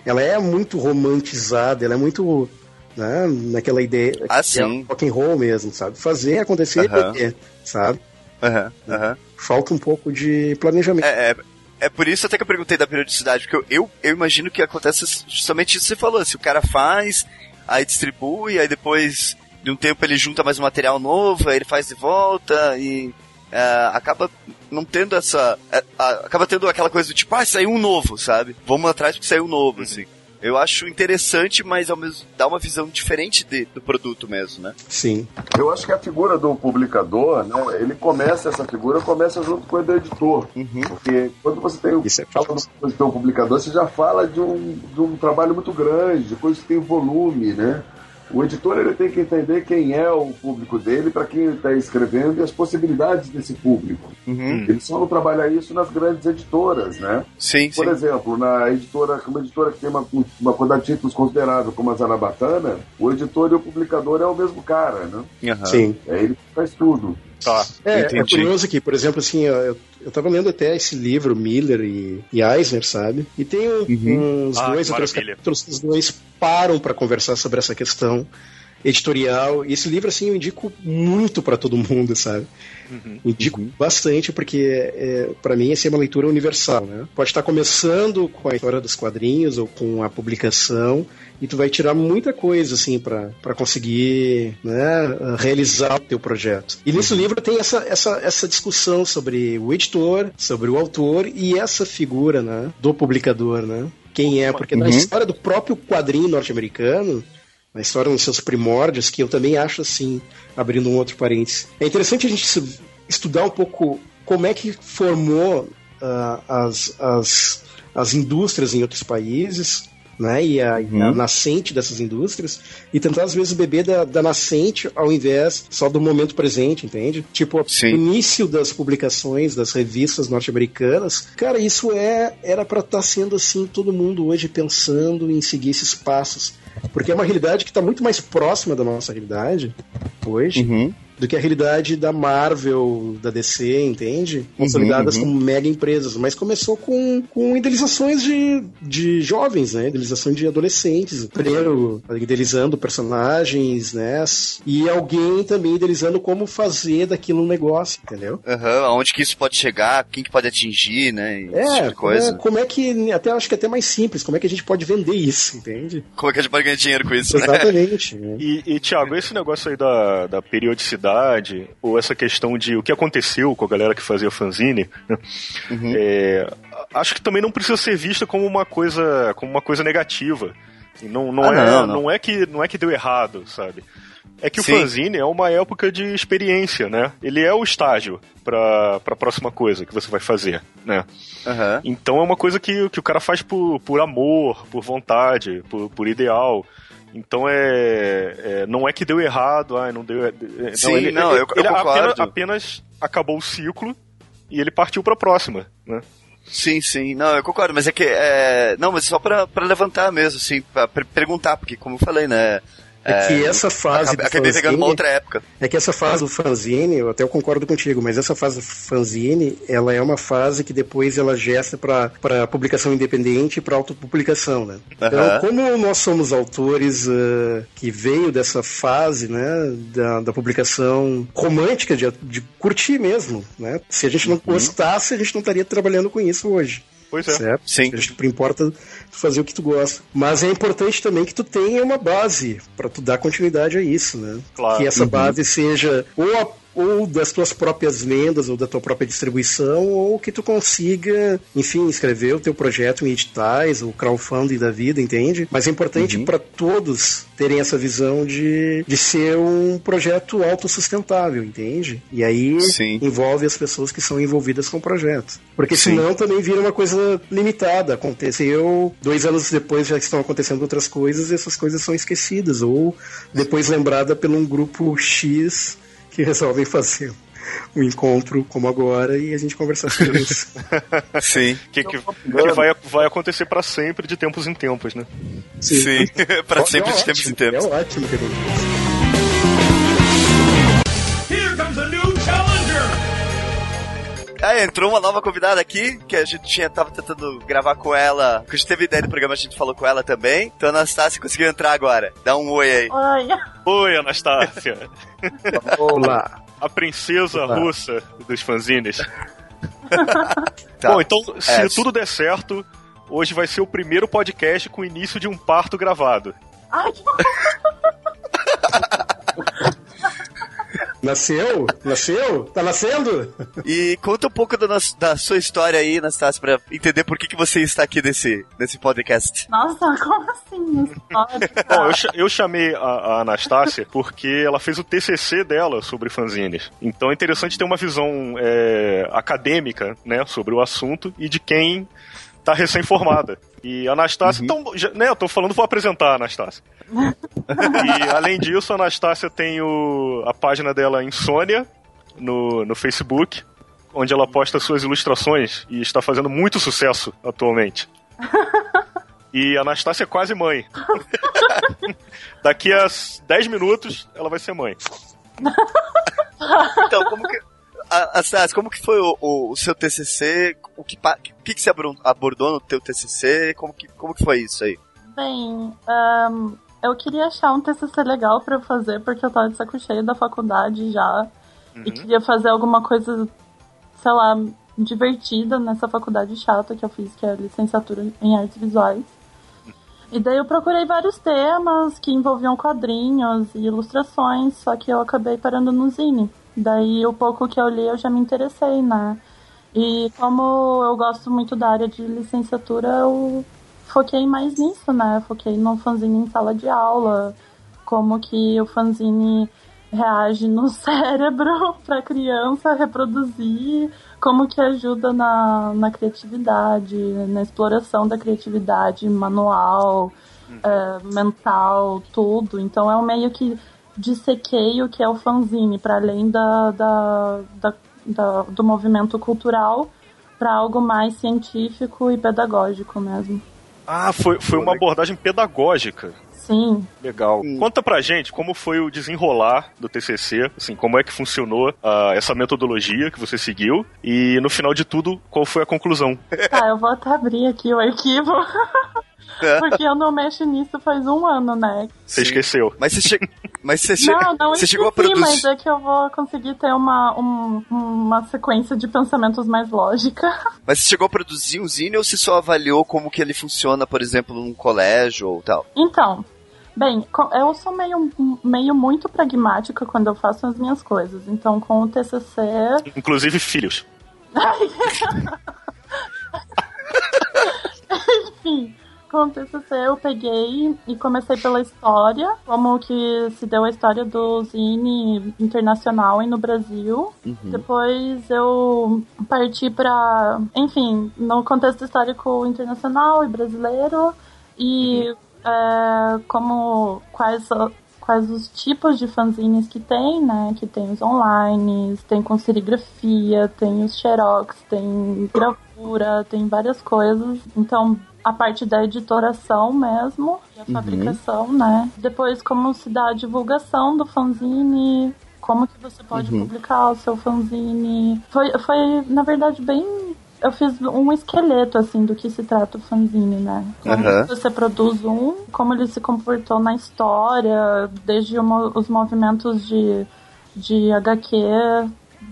ela é muito romantizada, ela é muito né, naquela ideia ah, sim. É rock and roll mesmo, sabe? Fazer acontecer, uhum. sabe? Uhum. Uhum. Falta um pouco de planejamento. É, é, é, por isso até que eu perguntei da periodicidade, porque eu, eu, eu imagino que acontece justamente isso que você falou, se o cara faz, aí distribui, aí depois de um tempo ele junta mais um material novo, aí ele faz de volta e é, acaba não tendo essa. É, acaba tendo aquela coisa do tipo, ah, saiu um novo, sabe? Vamos atrás porque saiu um novo, uhum. assim. Eu acho interessante, mas ao mesmo dá uma visão diferente de, do produto mesmo, né? Sim. Eu acho que a figura do publicador, né? Ele começa, essa figura começa junto com o do editor. Uhum. Porque quando você tem o, Isso é fala do publicador, você já fala de um, de um trabalho muito grande, de coisa que tem volume, né? O editor ele tem que entender quem é o público dele, para quem ele está escrevendo e as possibilidades desse público. Uhum. Ele só não trabalha isso nas grandes editoras, né? Sim, Por sim. exemplo, na editora, uma editora que tem uma, uma quantidade de títulos considerável, como a Zarabatana, o editor e o publicador é o mesmo cara, né? Uhum. Sim. É ele que faz tudo. Tá, é, é curioso aqui, por exemplo, assim, eu, eu tava lendo até esse livro, Miller e, e Eisner, sabe? E tem uhum. uns ah, dois ou três capítulos que os dois param para conversar sobre essa questão editorial. E esse livro, assim, eu indico muito para todo mundo, sabe? Uhum. Indico bastante, porque é, para mim essa é uma leitura universal, né? Pode estar começando com a história dos quadrinhos ou com a publicação, e tu vai tirar muita coisa, assim, para conseguir né, realizar o teu projeto. E nesse uhum. livro tem essa, essa, essa discussão sobre o editor, sobre o autor e essa figura, né, do publicador, né? Quem é, porque uhum. na história do próprio quadrinho norte-americano, na história nos seus primórdios, que eu também acho assim, abrindo um outro parênteses. É interessante a gente estudar um pouco como é que formou uh, as, as, as indústrias em outros países, né, e a, uhum. a, nascente dessas indústrias, e tentar às vezes beber da, da, nascente ao invés só do momento presente, entende? Tipo, início das publicações das revistas norte-americanas, cara, isso é era para estar tá sendo assim todo mundo hoje pensando em seguir esses passos. Porque é uma realidade que está muito mais próxima da nossa realidade hoje. Uhum do que a realidade da Marvel, da DC, entende? Consolidadas uhum, uhum. como mega empresas. Mas começou com, com idealizações de, de jovens, né? Idealização de adolescentes. Primeiro, idealizando personagens, né? E alguém também idealizando como fazer daquilo um negócio, entendeu? Aham, uhum, aonde que isso pode chegar, quem que pode atingir, né? é, tipo como é, como é que, até acho que é até mais simples, como é que a gente pode vender isso, entende? Como é que a gente pode ganhar dinheiro com isso, Exatamente. Né? E, e Thiago, esse negócio aí da, da periodicidade ou essa questão de o que aconteceu com a galera que fazia fanzine, né? uhum. é, acho que também não precisa ser vista como uma coisa, como uma coisa negativa. Não, não, ah, é, não, não. não, é que, não é que deu errado, sabe? É que Sim. o fanzine é uma época de experiência, né? Ele é o estágio para a próxima coisa que você vai fazer, né? Uhum. Então é uma coisa que, que o cara faz por, por amor, por vontade, por, por ideal. Então é, é, não é que deu errado, ah, não deu. É, é, Sim, não, ele, não, eu, ele eu apenas, apenas, acabou o ciclo e ele partiu para a próxima, né? Sim, sim, não, eu concordo, mas é que é, não, mas só para levantar mesmo, assim, para perguntar, porque como eu falei, né, é que é, essa fase. Acabei, acabei pegando uma outra época. É que essa fase do fanzine, eu até concordo contigo, mas essa fase do fanzine, ela é uma fase que depois ela gesta para publicação independente e para autopublicação, né? Uhum. Então, como nós somos autores uh, que veio dessa fase, né, da, da publicação romântica, de, de curtir mesmo, né? Se a gente não uhum. gostasse, a gente não estaria trabalhando com isso hoje. Pois é. Certo? Sim. A gente importa fazer o que tu gosta. Mas é importante também que tu tenha uma base para tu dar continuidade a isso, né? Claro. Que essa uhum. base seja ou a ou das tuas próprias vendas ou da tua própria distribuição, ou que tu consiga, enfim, escrever o teu projeto em editais, o crowdfunding da vida, entende? Mas é importante uhum. para todos terem essa visão de, de ser um projeto autossustentável, entende? E aí Sim. envolve as pessoas que são envolvidas com o projeto. Porque Sim. senão também vira uma coisa limitada. Aconteceu, dois anos depois já estão acontecendo outras coisas e essas coisas são esquecidas, ou depois lembrada por um grupo X que resolvem fazer um encontro como agora e a gente conversar sobre <laughs> isso. Sim. Que, que, que vai, vai acontecer para sempre de tempos em tempos, né? Sim, Sim. <laughs> para sempre é de tempos em tempos. É ótimo que Ah, entrou uma nova convidada aqui, que a gente tinha, tava tentando gravar com ela. Que a gente teve ideia do programa, a gente falou com ela também. Então a Anastácia conseguiu entrar agora. Dá um oi aí. Oi. Oi, Anastácia. <laughs> Olá. A princesa Olá. russa dos fanzines. <laughs> tá. Bom, então, se é. tudo der certo, hoje vai ser o primeiro podcast com o início de um parto gravado. Ai, que <laughs> Nasceu? Nasceu? Tá nascendo? E conta um pouco da, da sua história aí, Anastácia, pra entender por que, que você está aqui nesse, nesse podcast. Nossa, <laughs> como assim? História? Bom, eu, eu chamei a, a Anastácia porque ela fez o TCC dela sobre fanzines. Então é interessante ter uma visão é, acadêmica, né, sobre o assunto e de quem tá recém-formada. E a Anastácia, uhum. então, já, né, eu tô falando, vou apresentar a Anastácia. <laughs> e além disso, a Anastácia tem o, a página dela Insônia no, no Facebook, onde ela posta suas ilustrações e está fazendo muito sucesso atualmente. <laughs> E a Anastácia é quase mãe. Daqui a 10 minutos ela vai ser mãe. <laughs> então, como que, Anastácia, como que foi o, o, o, seu TCC? O que, o que, que você abordou no teu TCC? Como que, como que foi isso aí? Bem, um, eu queria achar um TCC legal para fazer, porque eu tava de saco cheio da faculdade já. Uhum. E queria fazer alguma coisa, sei lá, divertida nessa faculdade chata que eu fiz, que é a licenciatura em artes visuais. E daí eu procurei vários temas que envolviam quadrinhos e ilustrações, só que eu acabei parando no Zine. Daí o pouco que eu li eu já me interessei, né? E como eu gosto muito da área de licenciatura, eu foquei mais nisso, né? Foquei no fanzine em sala de aula, como que o fanzine reage no <laughs> cérebro para criança reproduzir, como que ajuda na, na criatividade, na exploração da criatividade manual, uhum. é, mental, tudo. Então é um meio que dissequei o que é o fanzine, para além da, da, da, da, do movimento cultural, para algo mais científico e pedagógico mesmo. Ah, foi, foi uma abordagem pedagógica. Sim. Legal. Sim. Conta pra gente como foi o desenrolar do TCC, assim, como é que funcionou uh, essa metodologia que você seguiu e no final de tudo, qual foi a conclusão? Tá, eu vou até abrir aqui o arquivo. <laughs> Porque eu não mexo nisso faz um ano, né? Você esqueceu. Mas você, che... mas você, che... não, não você chegou a produzir. Mas é que eu vou conseguir ter uma, um, uma sequência de pensamentos mais lógica. <laughs> Mas você chegou a produzir um zine ou você só avaliou como que ele funciona, por exemplo, num colégio ou tal? Então, Bem, eu sou meio, meio muito pragmática quando eu faço as minhas coisas. Então, com o TCC. Inclusive filhos. <laughs> Enfim, com o TCC eu peguei e comecei pela história, como que se deu a história do Zine internacional e no Brasil. Uhum. Depois eu parti para, enfim, no contexto histórico internacional e brasileiro e uhum. é, como quais quais os tipos de fanzines que tem, né? Que tem os online, tem com serigrafia, tem os xerox, tem gravura, tem várias coisas. Então, a parte da editoração mesmo, a uhum. fabricação, né? Depois como se dá a divulgação do fanzine, como que você pode uhum. publicar o seu fanzine. Foi, foi, na verdade, bem. Eu fiz um esqueleto, assim, do que se trata o fanzine, né? Como uhum. você produz um, como ele se comportou na história, desde os movimentos de, de HQ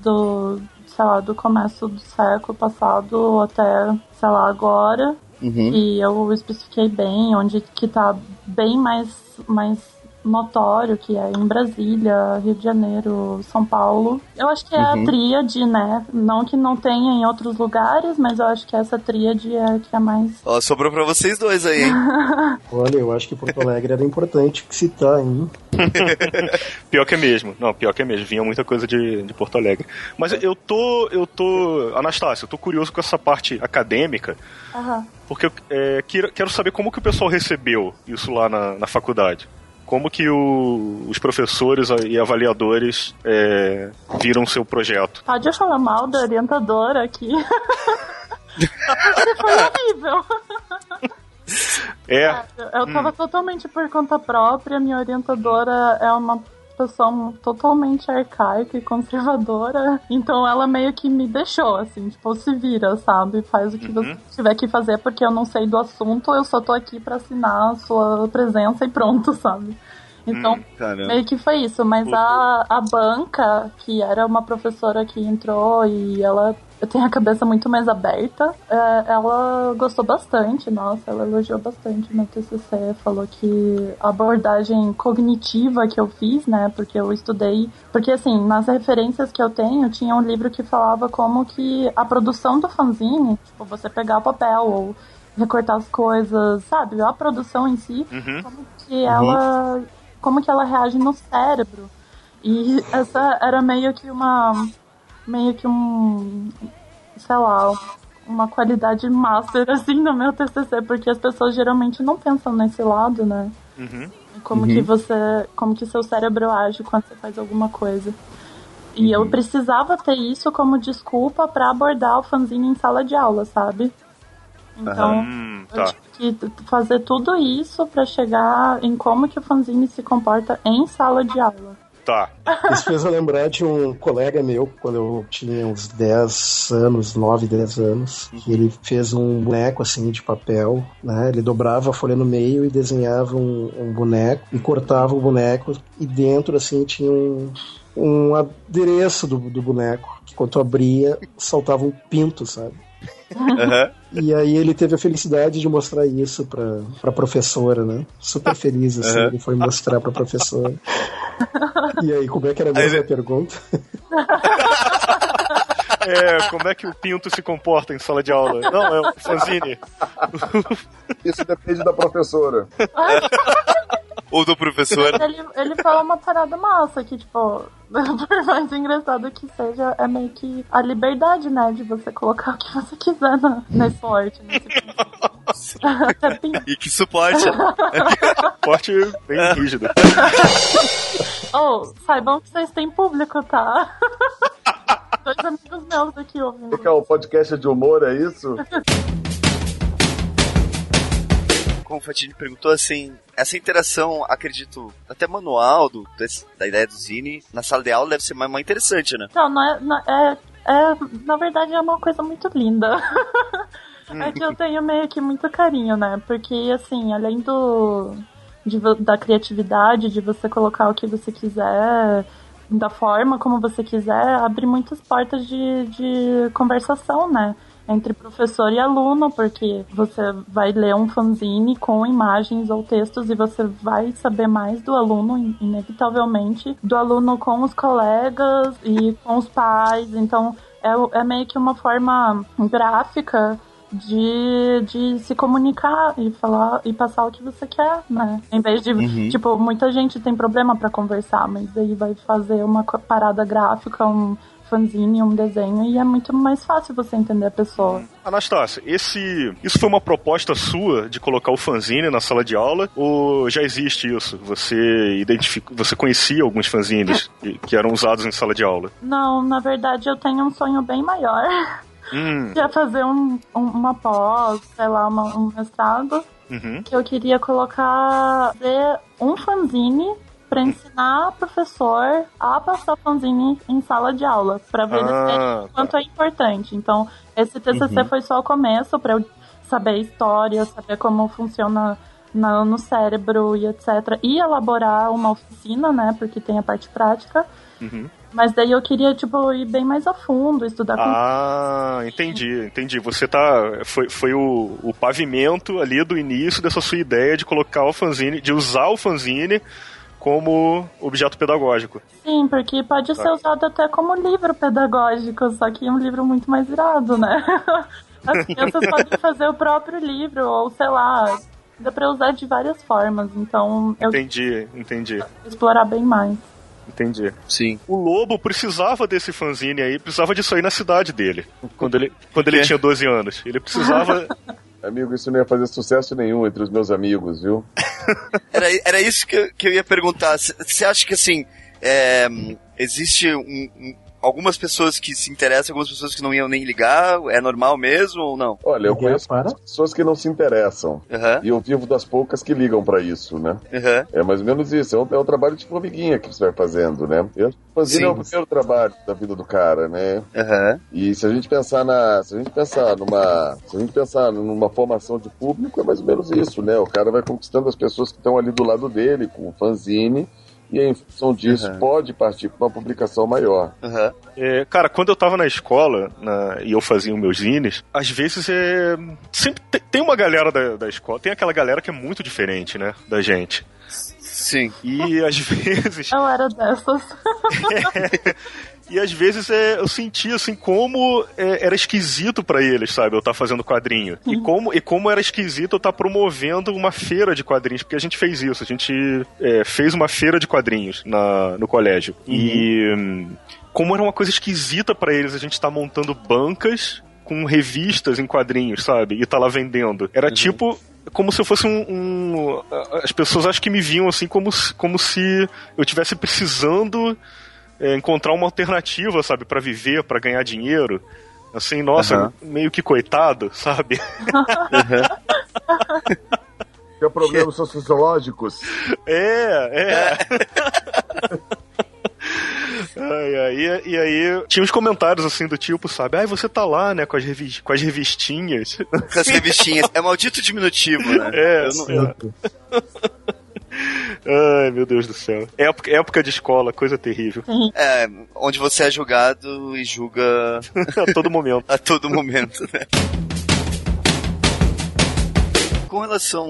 do, sei lá, do começo do século passado até, sei lá, agora. Uhum. E eu especifiquei bem onde que tá bem mais, mais notório, que é em Brasília, Rio de Janeiro, São Paulo. Eu acho que é uhum. a tríade, né? Não que não tenha em outros lugares, mas eu acho que essa tríade é que é mais. Ó, sobrou pra vocês dois aí, hein? <laughs> Olha, eu acho que Porto Alegre era importante citar, hein? <laughs> pior que é mesmo. Não, pior que é mesmo. Vinha muita coisa de, de Porto Alegre. Mas eu tô. Eu tô. Anastácio, eu tô curioso com essa parte acadêmica. Uhum. Porque eu é, quero saber como que o pessoal recebeu isso lá na, na faculdade como que o, os professores e avaliadores é, viram seu projeto. Pode falar mal da orientadora aqui. foi horrível. É. Eu tava hum. totalmente por conta própria, minha orientadora é uma pessoa totalmente arcaica e conservadora. Então ela meio que me deixou, assim, tipo, se vira, sabe? Faz o que uhum. você tiver que fazer, porque eu não sei do assunto, eu só tô aqui para assinar a sua presença e pronto, <laughs> sabe? Então, hum, meio que foi isso. Mas a, a banca, que era uma professora que entrou e ela eu tenho a cabeça muito mais aberta. É, ela gostou bastante, nossa, ela elogiou bastante no TCC, falou que a abordagem cognitiva que eu fiz, né, porque eu estudei, porque assim, nas referências que eu tenho, tinha um livro que falava como que a produção do fanzine, tipo, você pegar o papel ou recortar as coisas, sabe, a produção em si, uhum. como que uhum. ela, como que ela reage no cérebro. E <laughs> essa era meio que uma meio que um, sei lá, uma qualidade master <laughs> assim no meu TCC, porque as pessoas geralmente não pensam nesse lado, né? Uhum. Como uhum. que você, como que seu cérebro age quando você faz alguma coisa. E uhum. eu precisava ter isso como desculpa para abordar o fanzine em sala de aula, sabe? Então, uhum, tá. eu tive que fazer tudo isso para chegar em como que o fanzine se comporta em sala de aula. Tá. Isso fez eu lembrar de um colega meu, quando eu tinha uns 10 anos, 9, 10 anos, que ele fez um boneco assim de papel, né? Ele dobrava a folha no meio e desenhava um, um boneco e cortava o boneco e dentro assim tinha um, um adereço do, do boneco. Que quando tu abria, saltava um pinto, sabe? Uhum. E aí ele teve a felicidade de mostrar isso pra, pra professora, né? Super feliz, assim, uhum. ele foi mostrar pra professora. E aí, como é que era a mesma ele... pergunta? É, como é que o pinto se comporta em sala de aula? Não, é o fanzine. Isso depende da professora. <laughs> Ou do professor. Ele, ele fala uma parada massa, que, tipo, <laughs> por mais engraçado que seja, é meio que a liberdade, né? De você colocar o que você quiser no, nesse esporte, nesse <laughs> E que suporte. <laughs> Suporte bem rígido. Oh, saibam que vocês têm público, tá? Dois amigos meus aqui ouvindo. Que é o podcast de humor, é isso? como o Fatini perguntou, assim, essa interação, acredito, até manual do, da ideia do Zine, na sala de aula deve ser mais, mais interessante, né? Não, é, é, é, na verdade é uma coisa muito linda. <laughs> é que eu tenho meio que muito carinho, né? Porque, assim, além do de, da criatividade, de você colocar o que você quiser, da forma como você quiser, abre muitas portas de, de conversação, né? Entre professor e aluno, porque você vai ler um fanzine com imagens ou textos e você vai saber mais do aluno, inevitavelmente, do aluno com os colegas e com os pais. Então, é, é meio que uma forma gráfica de, de se comunicar e falar e passar o que você quer, né? Em vez de, uhum. tipo, muita gente tem problema para conversar, mas aí vai fazer uma parada gráfica, um, fanzine, um desenho, e é muito mais fácil você entender a pessoa. Anastácia, esse, isso foi uma proposta sua de colocar o fanzine na sala de aula, ou já existe isso? Você identifica, você conhecia alguns fanzines <laughs> que, que eram usados em sala de aula? Não, na verdade eu tenho um sonho bem maior. Hum. Que é fazer um, um, uma pós, sei lá, uma, um mestrado. Uhum. Que eu queria colocar um fanzine para ensinar professor a passar fanzine em sala de aula, para ver ah, o quanto tá. é importante. Então, esse TCC uhum. foi só o começo para eu saber a história, saber como funciona no, no cérebro e etc. E elaborar uma oficina, né? Porque tem a parte prática. Uhum. Mas daí eu queria, tipo, ir bem mais a fundo, estudar com... Ah, entendi, entendi. Você tá. Foi, foi o, o pavimento ali do início dessa sua ideia de colocar o fanzine, de usar o fanzine como objeto pedagógico. Sim, porque pode ser usado até como livro pedagógico, só que é um livro muito mais irado, né? <laughs> As crianças <laughs> podem fazer o próprio livro, ou sei lá, dá pra usar de várias formas, então eu Entendi, entendi. explorar bem mais. Entendi. Sim. O Lobo precisava desse fanzine aí, precisava disso aí na cidade dele, quando ele, quando ele É. tinha 12 anos. Ele precisava. <laughs> Amigo, isso não ia fazer sucesso nenhum entre os meus amigos, viu? <laughs> Era, era isso que eu, que eu ia perguntar. Você acha que, assim, é, existe um- um- algumas pessoas que se interessam, algumas pessoas que não iam nem ligar? É normal mesmo ou não? Olha, eu conheço para. pessoas que não se interessam. Aham, E eu vivo das poucas que ligam pra isso, né? aham. É mais ou menos isso. É um, é um trabalho de formiguinha que você vai fazendo, né? Eu Sim. é o primeiro trabalho da vida do cara, né? Aham. E se a gente pensar na, se a gente pensar numa, se a gente pensar numa formação de público, é mais ou menos isso, né? O cara vai conquistando as pessoas que estão ali do lado dele com o fanzine e em função disso Uhum. pode partir para uma publicação maior. Aham. É, cara, quando eu tava na escola na- e eu fazia os meus zines, às vezes é. Sempre te- tem uma galera da, da escola, tem aquela galera que é muito diferente, né? Da gente. Sim. E às <laughs> vezes. Eu era dessas. <laughs> <laughs> E às vezes é, eu sentia assim como é, era esquisito pra eles, sabe? Eu estar fazendo quadrinho. E como, e como era esquisito eu estar promovendo uma feira de quadrinhos, porque a gente fez isso, a gente é, fez uma feira de quadrinhos na, no colégio. E hum, como era uma coisa esquisita pra eles a gente estar montando bancas com revistas em quadrinhos, sabe? E tá lá vendendo. Era tipo como se eu fosse um, um- As pessoas acho que me viam assim como, se- como se eu tivesse precisando é, encontrar uma alternativa, sabe, Pra viver, pra ganhar dinheiro. Assim, nossa, Aham. meio que coitado, sabe? Tem problemas sociológicos. <laughs> É, é. Ai, ai, e, e aí tinha uns comentários assim do tipo, sabe? Ai, você tá lá, né, com as, revi com as revistinhas. Com as revistinhas. É maldito diminutivo, né? É, Eu não- é. Ai, meu Deus do céu. Época, época de escola, coisa terrível. É, onde você é julgado e julga <laughs> A todo momento. <laughs> a todo momento, né? Com relação.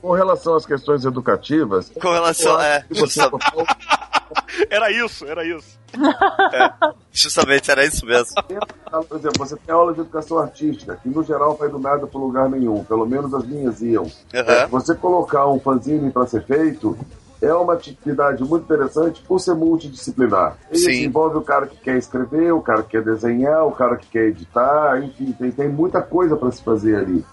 Com relação às questões educativas, Com relação. É, <laughs> Era isso, era isso. justamente, era isso mesmo. Por exemplo, você tem aula de educação artística, que no geral vai do nada para lugar nenhum, pelo menos as minhas iam. Aham. Você colocar um fanzine para ser feito é uma atividade muito interessante por ser multidisciplinar. Ele Sim. envolve o cara que quer escrever, o cara que quer desenhar, o cara que quer editar, enfim, tem, tem muita coisa para se fazer ali.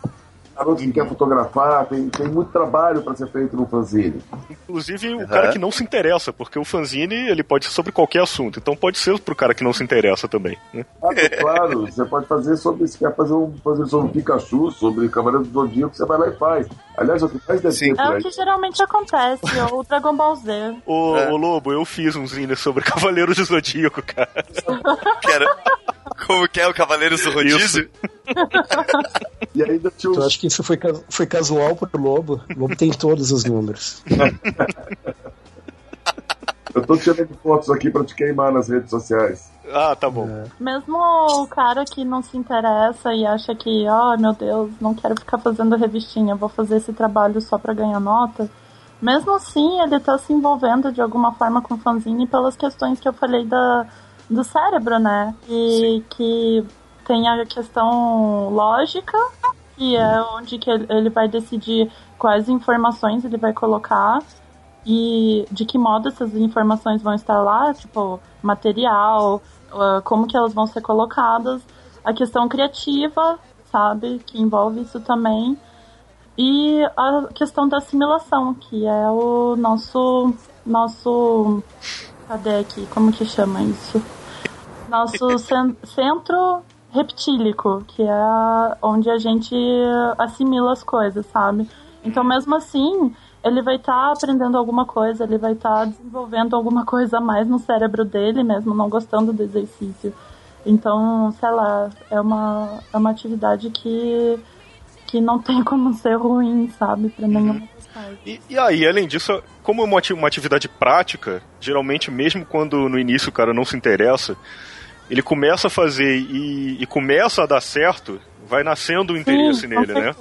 Garoto que quer fotografar, tem, tem muito trabalho para ser feito no fanzine. Inclusive o Aham. cara que não se interessa, porque o fanzine ele pode ser sobre qualquer assunto, então pode ser pro cara que não se interessa também. Né? Ah, claro, você pode fazer sobre, se quer fazer um fazer sobre Pikachu, sobre Cavaleiro do Zodíaco, você vai lá e faz. Aliás, o que mais deve Sim. ter É o que geralmente acontece, ou Dragon Ball Z. Ô, É. ô, Lobo, eu fiz um zine sobre <laughs> Cavaleiros do Zodíaco, cara. Que era- Como que é o Cavaleiros do Rodízio? <laughs> E ainda tinha Eu os acho que isso foi, foi casual pro Lobo. O Lobo tem todos os números. <laughs> Eu tô tirando fotos aqui pra te queimar nas redes sociais. Ah, tá bom. Mesmo o cara que não se interessa e acha que, oh meu Deus, não quero ficar fazendo revistinha, vou fazer esse trabalho só pra ganhar nota. Mesmo assim, ele tá se envolvendo de alguma forma com o fanzine pelas questões que eu falei da, do cérebro, né? E que tem a questão lógica, que é onde que ele vai decidir quais informações ele vai colocar e de que modo essas informações vão estar lá, tipo, material, ah, como que elas vão ser colocadas, a questão criativa, sabe, que envolve isso também, e a questão da assimilação, que é o nosso, nosso, cadê aqui, como que chama isso? Nosso <laughs> cen- centro reptílico, que é onde a gente assimila as coisas, sabe? Então, mesmo assim, ele vai estar aprendendo alguma coisa, ele vai estar desenvolvendo alguma coisa a mais no cérebro dele, mesmo não gostando do exercício. Então, sei lá, é uma, é uma atividade que, que não tem <laughs> como ser ruim, sabe? Pra nenhuma das partes. E, e aí, além disso, como é uma atividade prática, geralmente, mesmo quando no início o cara não se interessa, ele começa a fazer e, e começa a dar certo, vai nascendo o interesse Sim, nele, né?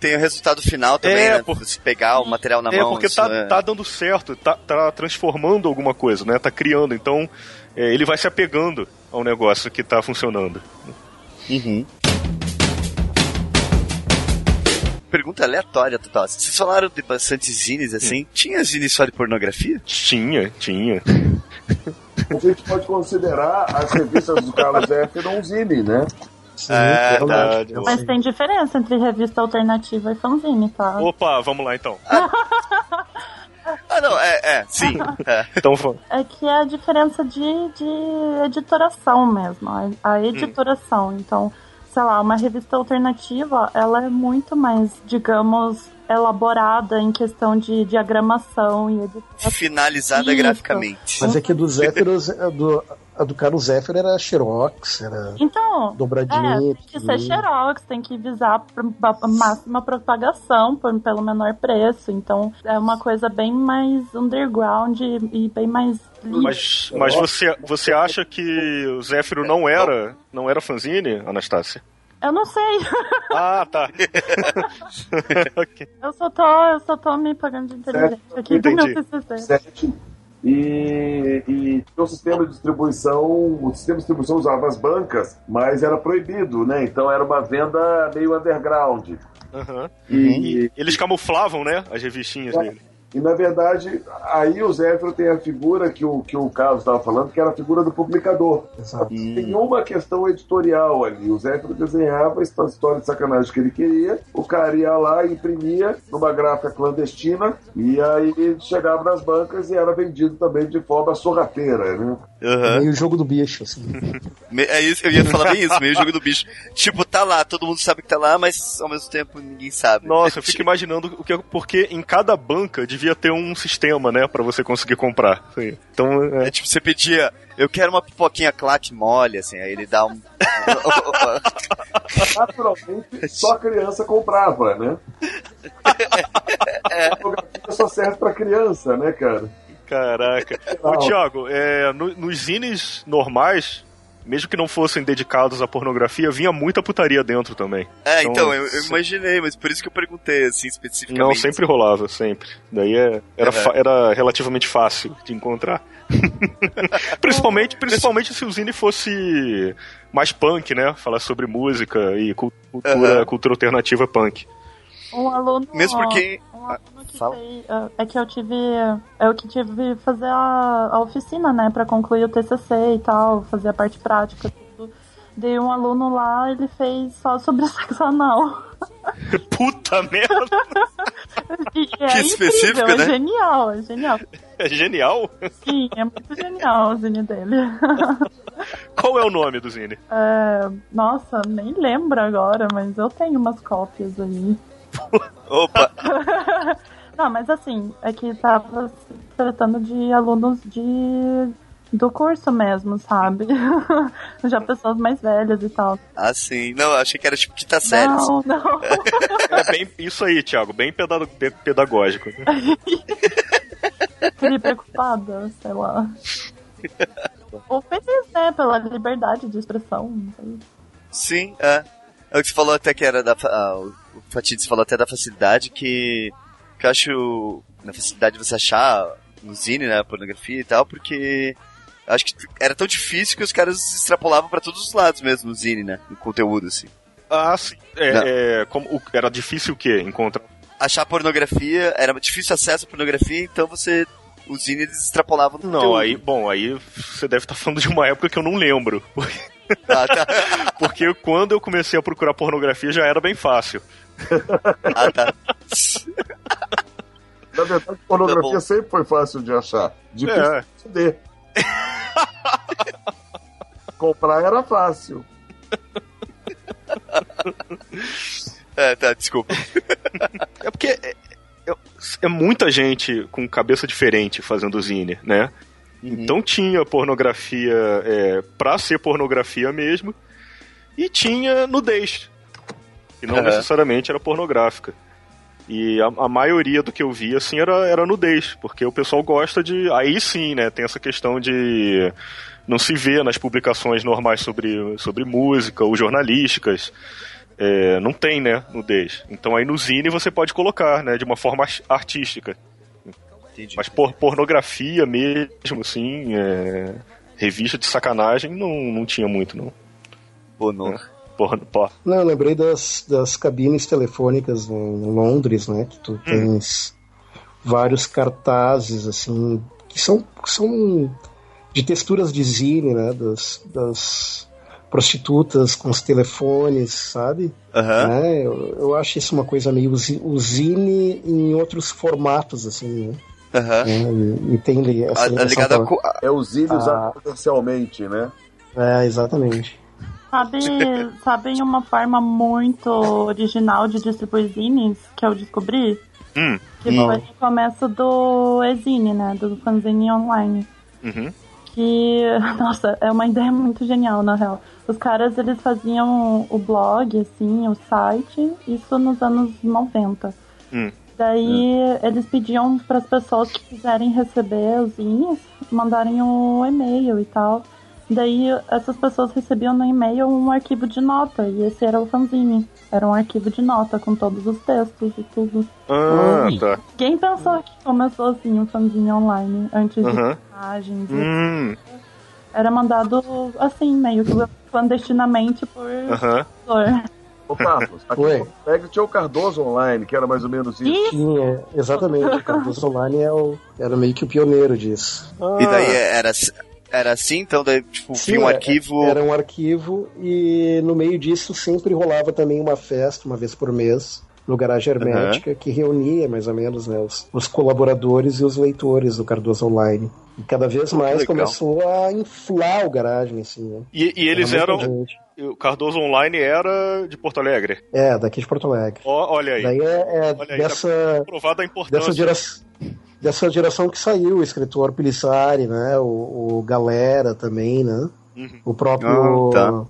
tem o resultado final também, É, né? por- Você pegar o material na é, mão. porque isso tá, é- tá dando certo, tá, tá transformando alguma coisa, né? Tá criando. Então, é, ele vai se apegando ao negócio que tá funcionando. Uhum. Pergunta aleatória total. Vocês falaram de bastante zines assim. Tinha zines só de pornografia? Tinha, tinha. <laughs> A gente pode considerar as revistas do Carlos um zine, né? Sim, É, verdade. tá. Mas tem diferença entre revista alternativa e fanzine, tá? Opa, vamos lá então. <laughs> Ah, não, é, é, sim. É. Então, va- É que é a diferença de, de editoração mesmo, a, a editoração. Então, sei lá, uma revista alternativa, ela é muito mais, digamos, elaborada em questão de diagramação e editoração. Finalizada Isso. graficamente. Mas é que do Zéfiros, a do, a do Carlos Zéfiro era Xerox, era Então, dobradinha. É, tem que ser xerox, tem que visar a máxima propagação por- pelo menor preço. Então é uma coisa bem mais underground e, e bem mais livre. mas, mas você, você acha que o Zéfiro não era, não era fanzine, Anastácia? Eu não sei. <laughs> Ah, tá. <laughs> Ok. Eu só tô, eu só tô me pagando de inteligente aqui do Entendi. meu TCC. Sete. E, e o sistema de distribuição, o sistema de distribuição usava as bancas, mas era proibido, né? Então era uma venda meio underground. Aham. E, E eles camuflavam, né, as revistinhas dele. E na verdade, aí o Zéfiro tem a figura que o, que o Carlos estava falando, que era a figura do publicador. Exato. Tem uma questão editorial ali. O Zéfiro desenhava a história de sacanagem que ele queria, o cara ia lá e imprimia numa gráfica clandestina, e aí chegava nas bancas e era vendido também de forma sorrateira, né? Aham. Meio jogo do bicho, assim. <laughs> É isso, eu ia falar bem isso, meio jogo do bicho. <laughs> Tipo, tá lá, todo mundo sabe que tá lá, mas ao mesmo tempo ninguém sabe. Nossa, eu fico <laughs> imaginando o que porque em cada banca devia ter um sistema, né, Pra você conseguir comprar. Sim. Então, é, É tipo, você pedia, eu quero uma pipoquinha claque mole, assim, aí ele dá um. Naturalmente, só criança comprava, né? A fotografia só serve pra criança, né, cara? Caraca. <laughs> Ô, Thiago, é, no- nos zines normais, mesmo que não fossem dedicados à pornografia, vinha muita putaria dentro também. É, Então, então, eu, eu imaginei, mas por isso que eu perguntei, assim, especificamente. Não, sempre rolava, sempre. Daí é- era, Uhum. era relativamente fácil de encontrar. <laughs> principalmente, principalmente se o Zine fosse mais punk, né? Falar sobre música e cul- cultura, Uhum. cultura alternativa punk. Um aluno. Mesmo porque. Um aluno que fez, é- é que eu tive. Eu que tive que fazer a, a oficina, né, pra concluir o TCC e tal, fazer a parte prática, tudo. Dei um aluno lá, ele fez só sobre <laughs> sexo anal. Puta merda! E é Que específico, incrível, né? É genial, é genial. É genial! Sim, é muito genial o zine dele. <laughs> Qual é o nome do Zine? É, nossa, nem lembro agora, mas eu tenho umas cópias aí. Opa, <laughs> Não, mas assim, é que tava se tratando de alunos de do curso mesmo, sabe? <laughs> Já pessoas mais velhas e tal. ah, sim. Não, eu achei que era tipo quinta série. assim. Não, não. <laughs> É bem isso aí, Thiago, bem peda- pe- pedagógico. Fiquei preocupada, sei lá. Ou feliz, né? Pela liberdade de expressão. não. Sim, é. É o que você falou até que era da. ah, o Fatidis falou até da facilidade que. Que eu acho. Na facilidade de você achar no Zine, né? Pornografia e tal, porque. eu Acho que era tão difícil que os caras extrapolavam pra todos os lados mesmo no Zine, né? No conteúdo, assim. Ah, sim. É, é, como, era difícil o quê? Encontrar. Achar pornografia, era difícil acesso à pornografia, então você. Os Zine eles extrapolavam Não, conteúdo. aí, bom, aí você deve estar falando de uma época que eu não lembro. Ah, tá. <laughs> Porque quando eu comecei a procurar pornografia já era bem fácil. Ah, tá. Na verdade, Tá pornografia bom. sempre foi fácil de achar. Difícil É. de vender. Comprar era fácil. É, tá, desculpa. É porque é, é- é muita gente com cabeça diferente fazendo zine, né? Então tinha pornografia é, pra ser pornografia mesmo, e tinha nudez, que não Aham. necessariamente era pornográfica. E a, a maioria do que eu via, assim, era, era nudez, porque o pessoal gosta de. Aí sim, né? Tem essa questão de não se vê nas publicações normais sobre, sobre música ou jornalísticas. é, não tem, né, nudez. Então aí no Zine você pode colocar, né, de uma forma artística. Entendi. Mas por pornografia mesmo, assim, é, revista de sacanagem, não, não tinha muito, não. Não. É. Porra, porra. Não, eu lembrei das, das cabines telefônicas em Londres, né? Que tu hum. tens vários cartazes, assim, que são, são de texturas de zine, né? Das, das prostitutas com os telefones, sabe? Uhum. Né? Eu, eu acho isso uma coisa meio zine em outros formatos, assim, né? Uhum. É, e, tem essa a, ligada a, É o zine usado comercialmente, né? É, exatamente. Sabe, sabem uma forma muito original de distribuir zines que eu descobri? Hum. Que foi o começo do Ezine, né? Do fanzine online. Uhum. Que, <laughs> nossa, é uma ideia muito genial, na real. Os caras, eles faziam o blog, assim, o site, isso nos anos 90. Hum. Daí eles pediam para as pessoas que quiserem receber os zines mandarem o um e-mail e tal. Daí essas pessoas recebiam no e-mail um arquivo de nota, e esse era o fanzine. Era um arquivo de nota com todos os textos e tudo. Ah, tá. Quem pensou que começou assim um fanzine online antes uhum. de imagens? Hum. Era mandado assim, meio que clandestinamente por uhum. Ô, Carlos, <laughs> aqui Oi. Pega tinha o Cardoso Online, que era mais ou menos isso. Tinha, exatamente. O Cardoso Online é o, era meio que o pioneiro disso. Ah. E daí era era assim, então daí, tipo, Sim, um é, arquivo. Era um arquivo e no meio disso sempre rolava também uma festa, uma vez por mês, no Garagem Hermética, uhum. que reunia mais ou menos né, os, os, colaboradores e os leitores do Cardoso Online. E cada vez mais começou a inflar o garagem, assim, né? E, e eles eram. Gente. O Cardoso Online era de Porto Alegre. É, daqui de Porto Alegre. olha aí. Daí é, é olha dessa. Aí, tá a importância. Dessa geração dessa geração que saiu, o escritor Pelissari, né? O, o Galera também, né? Uhum. O próprio ah, tá.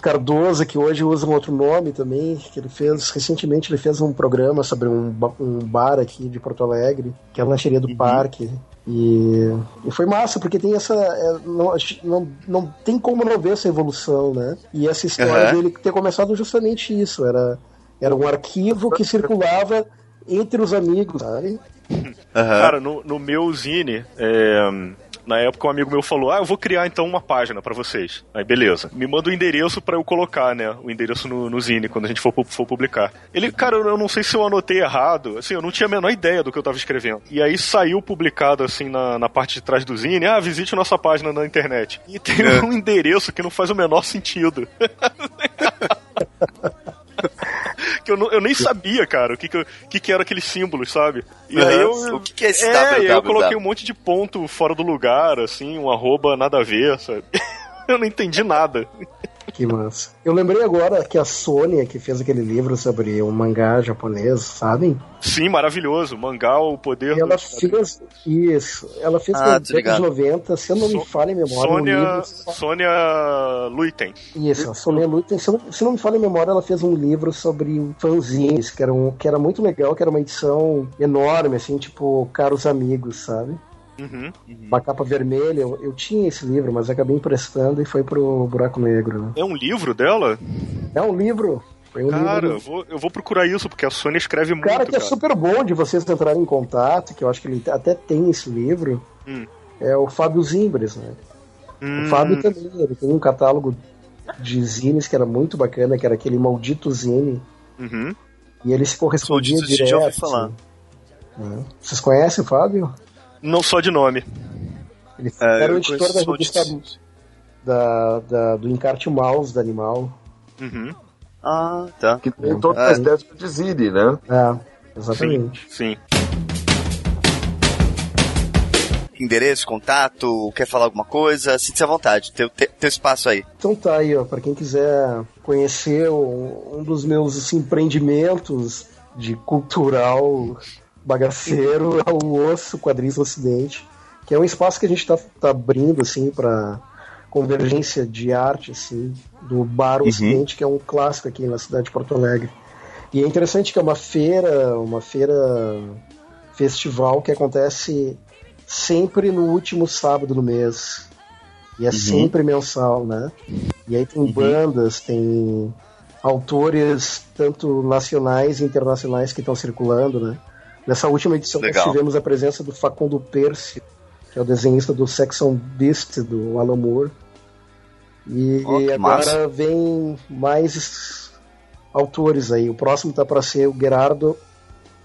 Cardoso, que hoje usa um outro nome também, que ele fez, recentemente ele fez um programa sobre um, um bar aqui de Porto Alegre, que é a lancheria do uhum. parque. E, e, foi massa, porque tem essa. É, não, não, não tem como não ver essa evolução, né? E essa história uhum. dele ter começado justamente isso. Era, era um arquivo que circulava entre os amigos, sabe? Uhum. Cara, no, no meu zine, é, na época um amigo meu falou: Ah, eu vou criar então uma página para vocês. Aí beleza. Me manda o endereço para eu colocar, né? O endereço no, no Zine quando a gente for, for publicar. Ele, cara, eu não sei se eu anotei errado. Assim, eu não tinha a menor ideia do que eu tava escrevendo. E aí saiu publicado assim na, na parte de trás do Zine: Ah, visite nossa página na internet. E tem é. um endereço que não faz o menor sentido. <laughs> que eu, não, eu nem sabia, cara, o que, que, que, que era aqueles símbolos, sabe? E uhum. aí eu. O que, que é esse é, eu coloquei um monte de ponto fora do lugar, assim, um arroba nada a ver, sabe? <laughs> eu não entendi nada. Que massa. Eu lembrei agora que a Sônia, que fez aquele livro sobre um mangá japonês, sabem? Sim, maravilhoso. Mangá, o poder e ela do... fez isso. Ela fez ah, década de 90, se eu não so... me falha em memória. Sônia, um livro... Sônia Luiten. Isso, a Sônia Luiten. Se, se não me falha em memória, ela fez um livro sobre fanzines, que era, um, que era muito legal, que era uma edição enorme, assim, tipo, caros amigos, sabe? Uhum, uhum. Uma capa vermelha. Eu, eu, tinha esse livro, mas acabei emprestando e foi pro Buraco Negro. Né? É um livro dela? É um livro. Um cara, livro... eu, vou, eu vou procurar isso, porque a Sônia escreve muito. Cara, que é super bom de vocês entrarem em contato, que eu acho que ele até tem esse livro. Hum. É o Fábio Zimbres, né? Hum. O Fábio também, ele tem um catálogo de zines que era muito bacana, que era aquele maldito zine. Uhum. E ele se correspondia direto. Falar. Assim, né? Vocês conhecem o Fábio? Não só de nome. Ele é, era o editor da revista da, da, do Encarte Mouse da Animal. Uhum. Ah, tá. Que tem todo o é. estético de Ziri, né? É, exatamente. Sim. sim. Endereço, contato, quer falar alguma coisa, sinta-se à vontade, teu, teu espaço aí. Então tá aí, ó, pra quem quiser conhecer um, um dos meus assim, empreendimentos de cultural bagaceiro <laughs> é Osso Quadrinhos do Ocidente, que é um espaço que a gente está tá abrindo assim para convergência de arte assim do Bar uhum. Ocidente, que é um clássico aqui na cidade de Porto Alegre. E é interessante que é uma feira, uma feira festival que acontece sempre no último sábado do mês. E é uhum. sempre mensal, né? E aí tem uhum. bandas, tem autores, tanto nacionais e internacionais, que estão circulando, né? Nessa última edição Legal. nós tivemos a presença do Facundo Percy, que é o desenhista do Section Beast, do Alan Moore. E Oh, agora massa. vem mais autores aí. O próximo tá para ser o Gerardo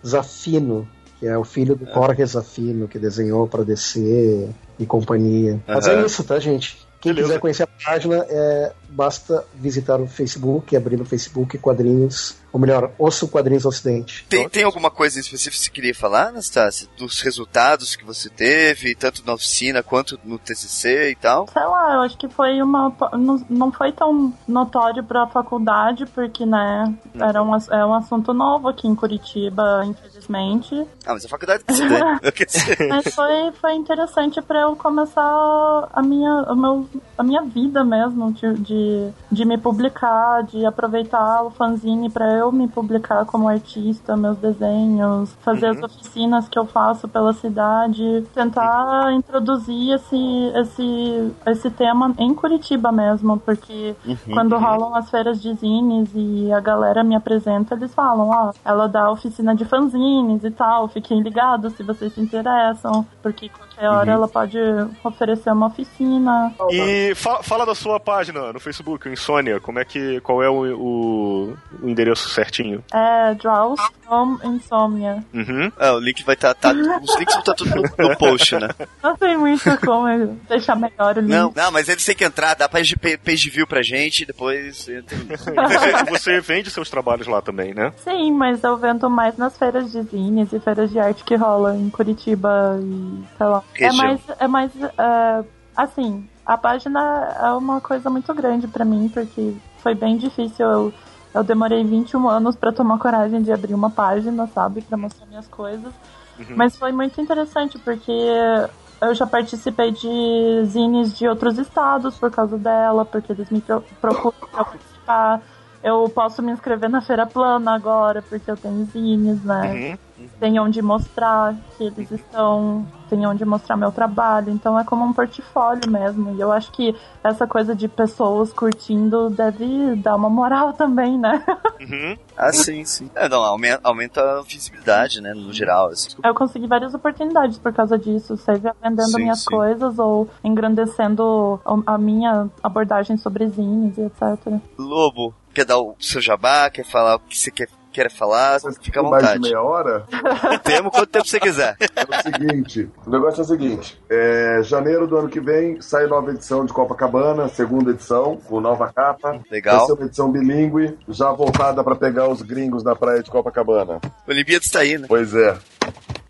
Zafino, que é o filho do Jorge Zafino, que desenhou para DC e companhia. Mas é isso, tá, gente? Quem Beleza. quiser conhecer a página, é, basta visitar o Facebook, abrir no Facebook Quadrinhos, ou melhor, Osso Quadrinhos Ocidente. Tem, tem alguma coisa em específico que você queria falar, Anastácia? Dos resultados que você teve, tanto na oficina quanto no TCC e tal? Sei lá, eu acho que foi uma. Não, não foi tão notório pra faculdade, porque, né, era um, é um assunto novo aqui em Curitiba, infelizmente. Ah, mas a faculdade <laughs> que dizer, Mas foi, foi interessante pra eu começar a minha, o meu, a minha vida mesmo, de, de, de me publicar, de aproveitar o fanzine pra eu me publicar como artista, meus desenhos, fazer as oficinas que eu faço pela cidade, tentar introduzir esse, esse, esse tema em Curitiba mesmo, porque quando rolam as feiras de zines e a galera me apresenta, eles falam, ó, ela dá oficina de fanzines e tal, fiquem ligados se vocês se interessam, porque qualquer hora ela pode oferecer uma oficina. E fa- fala da sua página no Facebook, o Insônia, como é que. qual é o, o, o endereço certinho? É Draws from Insomnia. Uhum. ah, o link vai estar. Tá, os links vão estar tudo no, no post, né? Não tem muito como deixar melhor o link. Não, não, mas eles têm que entrar, dá page, page view pra gente e depois entra. Você, você vende seus trabalhos lá também, né? Sim, mas eu vendo mais nas feiras de zines e feiras de arte que rola em Curitiba e sei lá. É mais, é mais é, assim, a página é uma coisa muito grande pra mim, porque foi bem difícil. Eu, eu demorei 21 anos pra tomar coragem de abrir uma página, sabe? Pra mostrar minhas coisas. Mas foi muito interessante, porque eu já participei de zines de outros estados por causa dela, porque eles me pro- procuram pra participar. Eu posso me inscrever na Feira Plana agora, porque eu tenho zines, né? Tem onde mostrar que eles estão, tem onde mostrar meu trabalho, então é como um portfólio mesmo. E eu acho que essa coisa de pessoas curtindo deve dar uma moral <laughs> também, né? Uhum. Ah, sim, sim. É, não, aumenta, aumenta a visibilidade, né, no geral. Assim. Eu consegui várias oportunidades por causa disso, seja vendendo Sim, minhas sim. coisas ou engrandecendo a a minha abordagem sobre zines e etc. Lobo, quer dar o seu jabá, quer falar o que você quer, quer falar, Vocês fica à têm mais de vontade. meia hora? Temos quanto tempo você quiser. É o seguinte, o negócio é o seguinte, é, janeiro do ano que vem sai nova edição de Copacabana, segunda edição, com nova capa. Legal. Vai ser uma edição bilíngue, já voltada para pegar os gringos na praia de Copacabana. Olimpíadas tá aí, né? Pois é.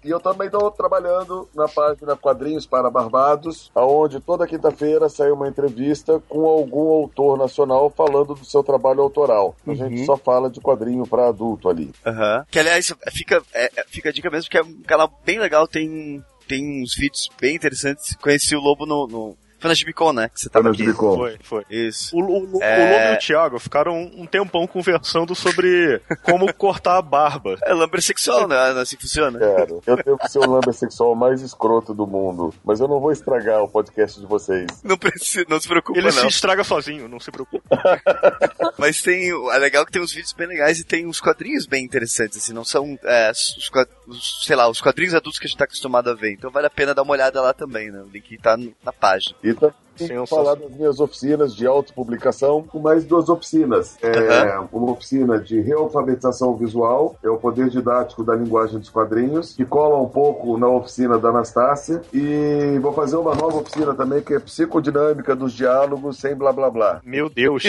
E eu também estou trabalhando na página Quadrinhos para Barbados, aonde toda quinta-feira sai uma entrevista com algum autor nacional falando do seu trabalho autoral. A gente só fala de quadrinho para adulto ali. Aham. Que aliás, fica, é, é, fica a dica mesmo, que é um canal bem legal, tem, tem uns vídeos bem interessantes. Conheci o Lobo no. no foi na Gibicon, né? Que você tava Foi na aqui. Gibicon. Foi, foi. Isso. O, o, o É. Lobo e o Thiago ficaram um tempão conversando sobre <laughs> como cortar a barba. É lamber sexual, né? Assim que funciona. Quero. Eu devo ser o lumber sexual mais escroto do mundo, mas eu não vou estragar o podcast de vocês. Não precisa, não se preocupa, Ele não. se estraga sozinho, não se preocupe. <laughs> Mas tem. É legal que tem uns vídeos bem legais e tem uns quadrinhos bem interessantes, assim, não são é, os, os- sei lá, os quadrinhos adultos que a gente tá acostumado a ver. Então vale a pena dar uma olhada lá também, né? O link tá na página. E também Sensacional. falar das minhas oficinas de autopublicação, com mais duas oficinas. É, Uma oficina de realfabetização visual, é o poder didático da linguagem dos quadrinhos, que cola um pouco na oficina da Anastácia. E vou fazer uma nova oficina também, que é psicodinâmica dos diálogos sem blá blá blá. Meu Deus.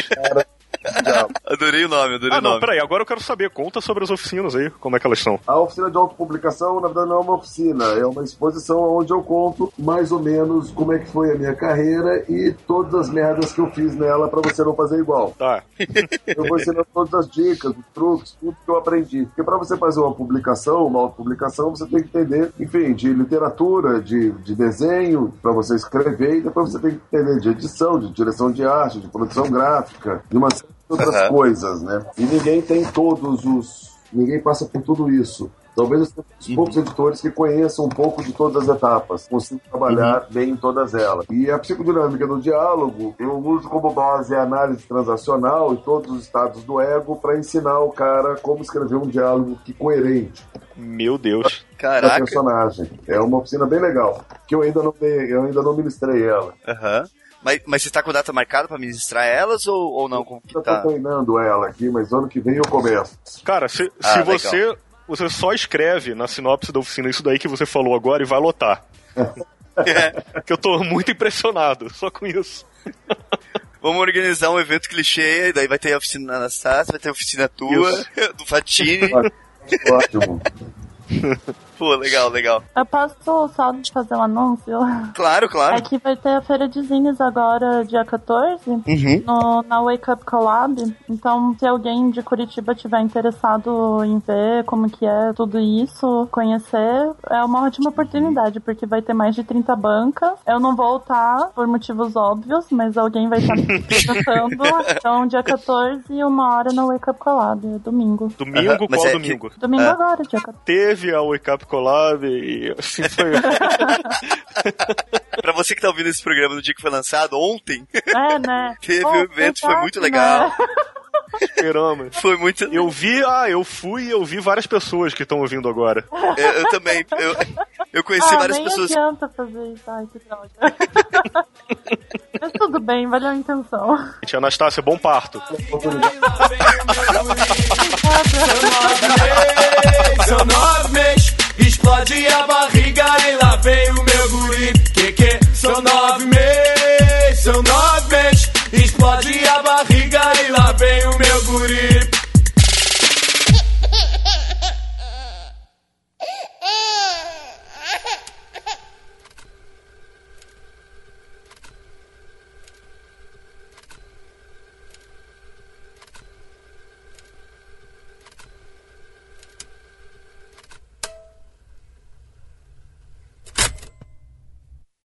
Adorei o nome, adorei Ah, o não, nome. peraí, agora eu quero saber. Conta sobre as oficinas aí, como é que elas são. A oficina de autopublicação, na verdade, não é uma oficina, é uma exposição onde eu conto mais ou menos como é que foi a minha carreira e todas as merdas que eu fiz nela pra você não fazer igual. Tá. <laughs> Eu vou ensinando todas as dicas, os truques, tudo que eu aprendi. Porque para você fazer uma publicação, uma autopublicação, você tem que entender, enfim, de literatura, de, de desenho, para você escrever, e depois você tem que entender de edição, de direção de arte, de produção gráfica, de uma outras Aham. coisas, né? E ninguém tem todos os. Ninguém passa por tudo isso. Talvez eu seja um dos poucos editores que conheçam um pouco de todas as etapas, consigo trabalhar bem em todas elas. E a psicodinâmica do diálogo, eu uso como base a análise transacional e todos os estados do ego para ensinar o cara como escrever um diálogo que coerente. Meu Deus. da Caraca. personagem. É uma oficina bem legal. Que eu ainda não eu ainda não ministrei ela. Aham. Mas, mas você tá com data marcada pra ministrar elas ou, ou não? Como que Eu tá? tô treinando ela aqui, mas ano que vem eu começo. Cara, se, Ah, se legal. você. Você só escreve na sinopse da oficina isso daí que você falou agora e vai lotar. <laughs> É. Que eu tô muito impressionado só com isso. <laughs> Vamos organizar um evento clichê, daí vai ter a oficina da Anastácia, vai ter a oficina tua, <laughs> do Fatini. Ótimo. Pô, legal, legal. Eu posso só fazer um anúncio? Claro, claro. É que vai ter a feira de zines agora, dia 14, Uhum. no, na Wake Up Collab. Então, se alguém de Curitiba tiver interessado em ver como que é tudo isso, conhecer, é uma ótima oportunidade, porque vai ter mais de 30 bancas. Eu não vou estar por motivos óbvios, mas alguém vai estar me <laughs> representando. Então, dia 14, uma hora na Wake Up Collab, é domingo. Domingo, qual é domingo? Domingo É. agora, dia 14. Teve a Wake Up Collab e assim foi. <laughs> Pra você que tá ouvindo esse programa no dia que foi lançado, ontem, É, né? <laughs> teve o evento, foi muito legal. né? Esperamos. Foi muito. Eu vi, ah, eu fui e eu vi várias pessoas que estão ouvindo agora. Eu, eu também. Eu, eu conheci ah, várias nem pessoas. adianta fazer isso. Ai, que droga. <laughs> Mas tudo bem, valeu a intenção. Gente, Anastácia, bom parto explode a barriga e lá vem o meu guri. Que que são nove meses, são nove meses. Explode a barriga e lá vem o meu guri.